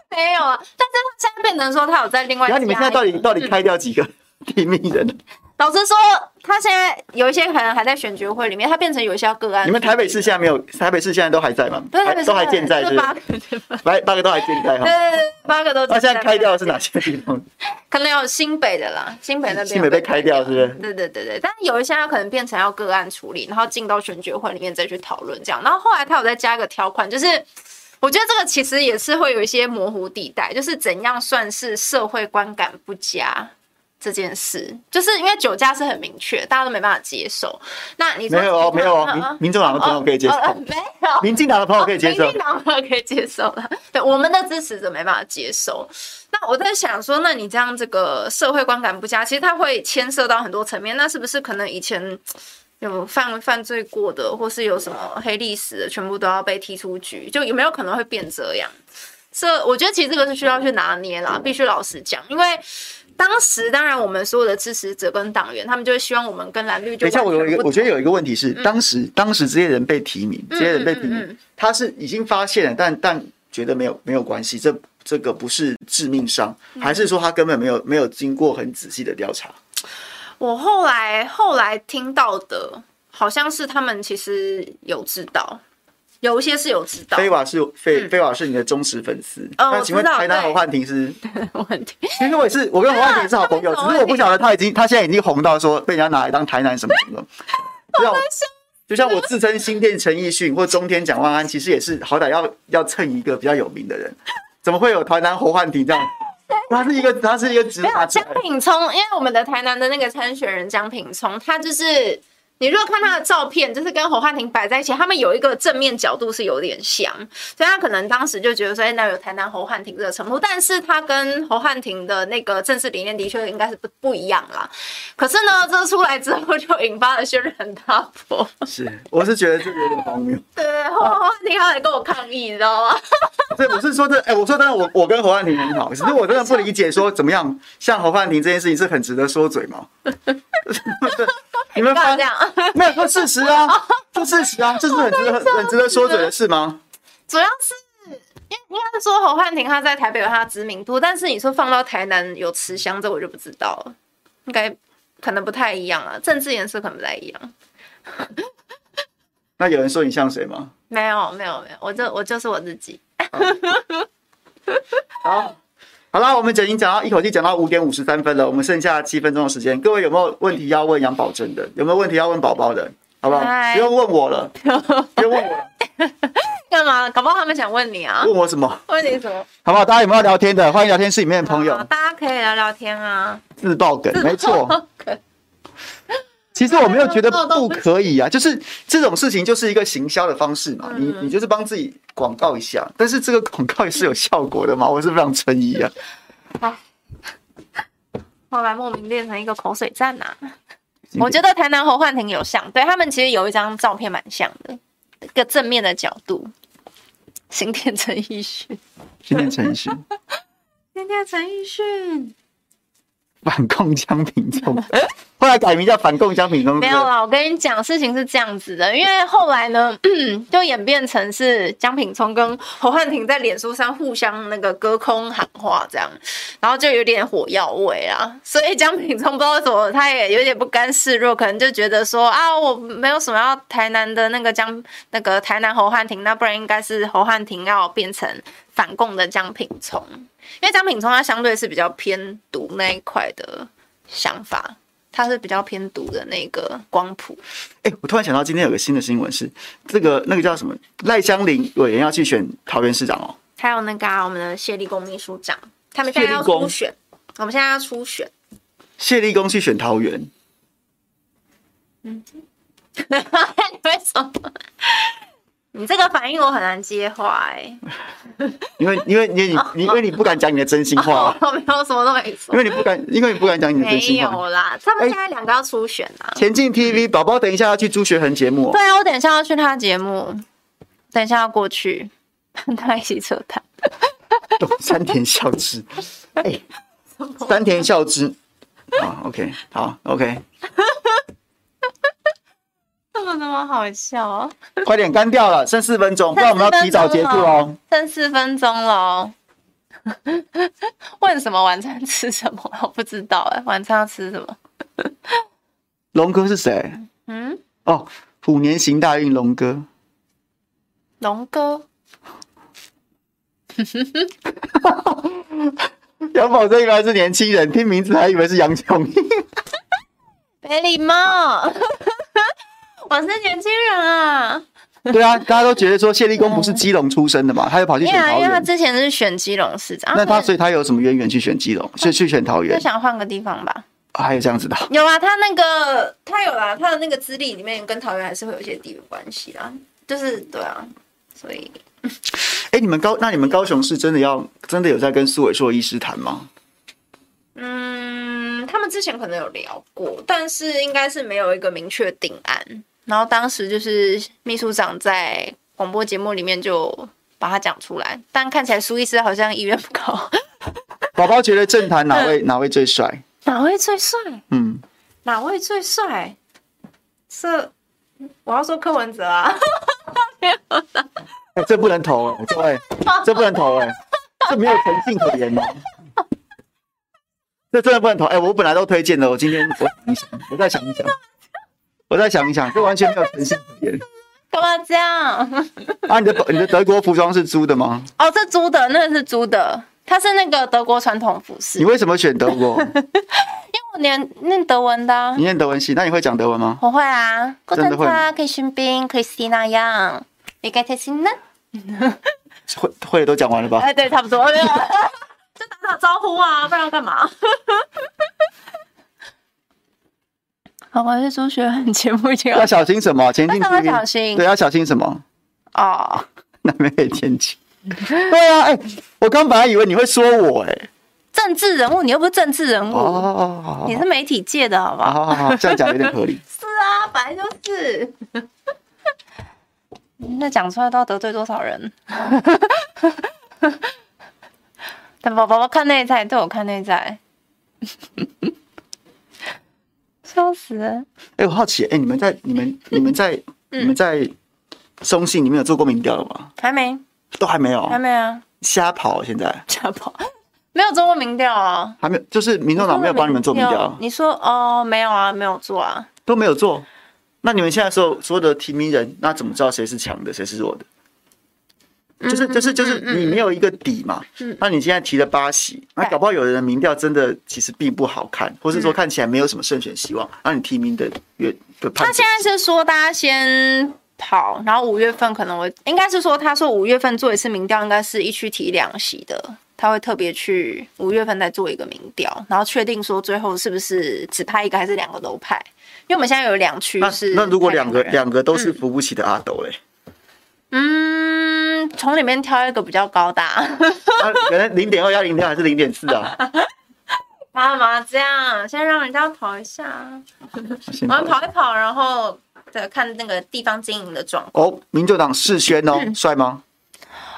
没有啊。但是他现在变成说他有在另外，那你们现在到底到底开掉几个 *laughs* 提名人？老实说，他现在有一些可能还在选举会里面，他变成有一些个案。你们台北市现在没有？台北市现在都还在吗？对，都还健在，是八个，*laughs* 八八个都还健在哈。对对对，八个都。那现在开掉的是哪些地方？可能有新北的啦，新北那边。新北被开掉是不是？对对对对，但是有一些他可能变成要个案处理，然后进到选举会里面再去讨论这样。然后后来他有再加一个条款，就是我觉得这个其实也是会有一些模糊地带，就是怎样算是社会观感不佳。这件事就是因为酒驾是很明确，大家都没办法接受。那你说没有哦，没有哦，民民众党的朋友可以接受，没有，民进党的朋友可以接受，民进党的朋友可以接受了。对，我们的支持者没办法接受。那我在想说，那你这样这个社会观感不佳，其实它会牵涉到很多层面。那是不是可能以前有犯犯罪过的，或是有什么黑历史的，全部都要被踢出局？就有没有可能会变这样？这我觉得其实这个是需要去拿捏啦，必须老实讲，因为。当时当然，我们所有的支持者跟党员，他们就会希望我们跟蓝绿就。等一下，我有一个，我觉得有一个问题是，当时当时这些人被提名，这些人被提名，他是已经发现了，但但觉得没有没有关系，这这个不是致命伤，还是说他根本没有没有经过很仔细的调查？我后来后来听到的，好像是他们其实有知道。有一些是有知道。飞瓦是飞飞瓦是你的忠实粉丝。哦，那请问台南侯汉廷是？*laughs* 其实我也是，我跟侯汉廷是好朋友，*laughs* 只是我不晓得他已经，他现在已经红到说被人家拿来当台南什么什么。*laughs* 就像就像我自称新店陈奕迅或中天蒋万安，其实也是好歹要要蹭一个比较有名的人，怎么会有台南侯汉廷这样？他是一个，他是一个直没有江品聪，因为我们的台南的那个参选人江品聪，他就是。你如果看他的照片，就是跟侯汉廷摆在一起，他们有一个正面角度是有点像，所以他可能当时就觉得说，哎，那有台南侯汉廷这个称呼，但是他跟侯汉廷的那个政治理念的确应该是不不一样啦。可是呢，这出来之后就引发了轩然大波。*laughs* 是，我是觉得这个有点荒谬。*laughs* 对，侯汉廷他来跟我抗议，你知道吗？*laughs* 对，我是说这，哎，我说真的，我我跟侯汉廷很好，只是我真的不理解，说怎么样，像侯汉廷这件事情是很值得说嘴吗？你们发这样没有说事实啊？*laughs* 说事实啊，这是很值得很值得说嘴的事吗？主要是应应该是说侯汉廷他在台北有他的知名度，但是你说放到台南有吃香，这我就不知道了。应该可能不太一样啊，政治颜色可能不太一样。*laughs* 那有人说你像谁吗？没有没有没有，我就我就是我自己。好。好了，我们已经讲到一口气讲到五点五十三分了，我们剩下七分钟的时间，各位有没有问题要问杨宝珍的？有没有问题要问宝宝的？好不好？不用问我了，*laughs* 不用问我了。干嘛？搞不好他们想问你啊？问我什么？问你什么？好不好？大家有没有聊天的？欢迎聊天室里面的朋友。大家可以聊聊天啊。自爆梗，没错。其实我没有觉得不可以啊，就是这种事情就是一个行销的方式嘛，你你就是帮自己广告一下，但是这个广告也是有效果的嘛，我是非常存疑啊。好，后来莫名变成一个口水战呐、啊。我觉得台南侯焕廷有像，对他们其实有一张照片蛮像的，一个正面的角度。新店陈奕迅，新店陈奕迅，*laughs* 新店陈奕迅。反共江品聪，后来改名叫反共江品聪。没有啦，我跟你讲，事情是这样子的，因为后来呢，*clears throat* 就演变成是江品聪跟侯汉廷在脸书上互相那个隔空喊话，这样，然后就有点火药味啊。所以江品聪不知道为什么，他也有点不甘示弱，可能就觉得说啊，我没有什么要台南的那个江那个台南侯汉廷，那不然应该是侯汉廷要变成反共的江品聪。因为张品聪他相对是比较偏独那一块的想法，他是比较偏独的那个光谱。哎、欸，我突然想到，今天有个新的新闻是，这个那个叫什么赖香林委员要去选桃园市长哦。还有那个、啊、我们的谢立功秘书长，他们现在要初选。我们现在要初选。谢立功去选桃园。嗯，*laughs* 你为什么？你这个反应我很难接话 *laughs* 哎，因为因为你你因为你不敢讲你的真心话，我 *laughs* 没有什么都没说，因为你不敢，因为你不敢讲你的真心话。没有啦，他们现在两个要初选啊。前进 TV 宝宝，等一下要去朱学恒节目。对啊，我等一下要去他节目，等一下要过去跟他一起扯淡。山田孝之，哎，*laughs* 山田孝之，啊，OK，好，OK。怎么那么好笑啊？快点干掉了，剩四分钟，不然我们要提早结束哦。剩四分钟了，*laughs* 问什么晚餐吃什么？我不知道哎，晚餐要吃什么？龙哥是谁？嗯，哦，虎年行大运，龙哥。龙哥。杨宝珍原来是年轻人，听名字还以为是杨琼莹。没礼貌。我是年轻人啊！对啊，大家都觉得说谢立功不是基隆出身的嘛，他又跑去选桃园，因为他之前是选基隆市长。那他所以他有什么渊源去选基隆，是去选桃园？就想换个地方吧。还有这样子的？有啊，他那个他有啦，他的那个资历里面跟桃园还是会有一些地缘关系啦。就是对啊，所以，*laughs* 哎，你们高那你们高雄市真的要真的有在跟苏伟硕医师谈吗？嗯，他们之前可能有聊过，但是应该是没有一个明确定案。然后当时就是秘书长在广播节目里面就把他讲出来，但看起来苏医师好像意愿不高。宝宝觉得政坛哪位哪位最帅？哪位最帅？嗯，哪位最帅？是我要说柯文哲啊？*laughs* 没有啦，欸，这不能投哎，各位，这不能投哎，这没有诚信可言吗？*laughs* 这真的不能投哎，我本来都推荐的，我今天我想一想，我再想一想。我再想一想，这完全没有诚信可言。干嘛这样？啊，你的你的德国服装是租的吗？哦，是租的，那个是租的，它是那个德国传统服饰。你为什么选德国？*laughs* 因为我念念德文的、啊。你念德文系，那你会讲德文吗？我会啊，真的会。可以训兵，可以 Christina Yang，你该贴心呢。会会都讲完了吧？哎，对，差不多。*laughs* 就打打招呼啊，不然要干嘛？好吧，这数学很节目要小心什么？前进要小心。对，要小心什么？哦，*laughs* 那边可以前进。对啊，哎、欸，我刚本来以为你会说我、欸，哎，政治人物，你又不是政治人物，哦，你是媒体界的，好不好？好好好，这样讲有点合理。*laughs* 是啊，本来就是。*laughs* 那讲出来都要得罪多少人？等宝宝看内在，对我看内在。笑死了！哎、欸，我好奇，哎、欸，你们在、你们、*laughs* 你们在、嗯、你们在松信，你们有做过民调了吗？还没，都还没有，还没啊！瞎跑，现在 *laughs* 瞎跑，没有做过民调啊？还没有，就是民众党没有帮你们做民调。你说哦，没有啊，没有做啊，都没有做。那你们现在所所有的提名人，那怎么知道谁是强的，谁是弱的？就是就是就是你没有一个底嘛，那你现在提了八席，那搞不好有的人民调真的其实并不好看，或是说看起来没有什么胜选希望，那你提名的月的判。他现在是说大家先跑，然后五月份可能我，应该是说他说五月份做一次民调，应该是一区提两席的，他会特别去五月份再做一个民调，然后确定说最后是不是只派一个还是两个都派，因为我们现在有两区是那，那如果两个两个都是扶不起的阿斗嘞？嗯，从里面挑一个比较高大，*laughs* 啊，可能零点二幺零六还是零点四啊？干嘛这样？先让人家跑一下，我们跑一跑，然后再看那个地方经营的状况。哦，民主党世轩哦，帅、嗯、吗？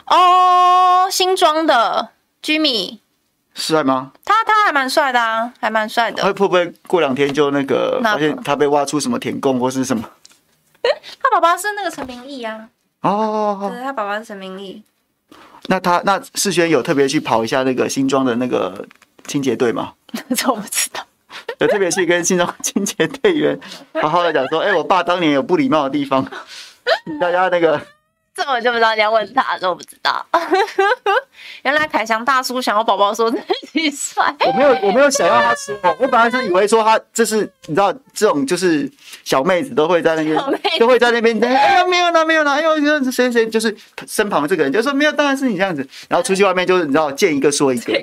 哦，新装的 Jimmy 帅吗？他他还蛮帅的啊，还蛮帅的。会不会过两天就那个发现他被挖出什么舔共或是什么？*laughs* 他爸爸是那个陈明义啊。哦，对，他爸爸是陈明义。那他那世轩有特别去跑一下那个新庄的那个清洁队吗？*laughs* 这我不知道。有特别去跟新庄清洁队员 *laughs* 好好的讲说，哎、欸，我爸当年有不礼貌的地方，*laughs* 大家那个。这我就不知道，你要问他，这我不知道。原来凯翔大叔想要宝宝说自己帅，我没有，我没有想要他说。我本来是以为说他这是你知道，这种就是小妹子都会在那边，都会在那边。哎呀，没有啦，没有啦。哎呦，谁谁就是身旁这个人就说没有，当然是你这样子。然后出去外面就是你知道，见一个说一个，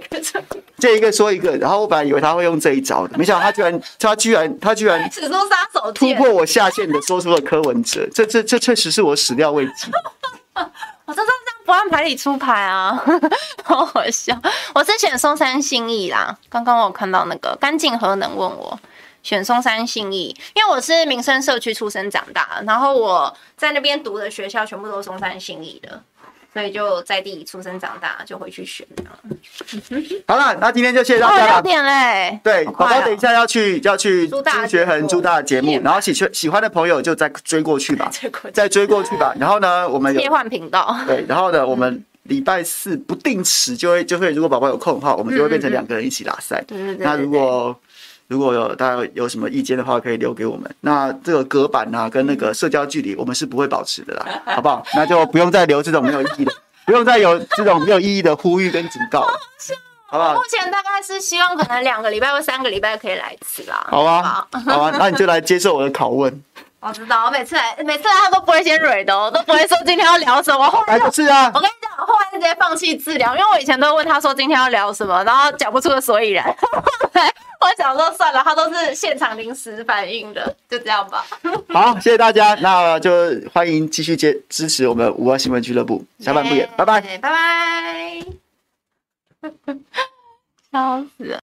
见一个说一个。然后我本来以为他会用这一招的，没想到他居然，他居然，他居然始终杀手，突破我下限的说出了柯文哲。这这这确实是我始料未及。我这这样不按牌理出牌啊，*laughs* 好好笑。我是选松山信义啦，刚刚我有看到那个干净核能问我选松山信义，因为我是民生社区出生长大，然后我在那边读的学校全部都是松山信义的。所以就在地出生长大，就回去选了。*laughs* 好了，那今天就谢谢大家了。六点嘞，对，宝宝等一下要去要去朱学恒朱大的节目，然后喜欢喜欢的朋友就再追过去吧，*laughs* 再追过去吧。然后呢，我们有切换频道。对，然后呢，我们礼拜四不定时就会就会，如果宝宝有空的话，我们就会变成两个人一起拉赛。对对对。那如果如果有大家有什么意见的话，可以留给我们。那这个隔板啊，跟那个社交距离，我们是不会保持的啦，*laughs* 好不好？那就不用再留这种没有意义的，不用再有这种没有意义的呼吁跟警告了，好不好？目前大概是希望可能两个礼拜或三个礼拜可以来一次啦。好啊，好啊，那你就来接受我的拷问。我 *laughs* 知道，我每次来，每次来他都不会先蕊的，哦，都不会说今天要聊什么。后来不是啊，我跟你讲，后来直接放弃治疗，因为我以前都问他说今天要聊什么，然后讲不出个所以然。*laughs* 我想说算了，他都是现场临时反应的，就这样吧。好，谢谢大家，那就欢迎继续接支持我们五二新闻俱乐部，下半部演，拜拜，拜拜，*laughs* 笑死了。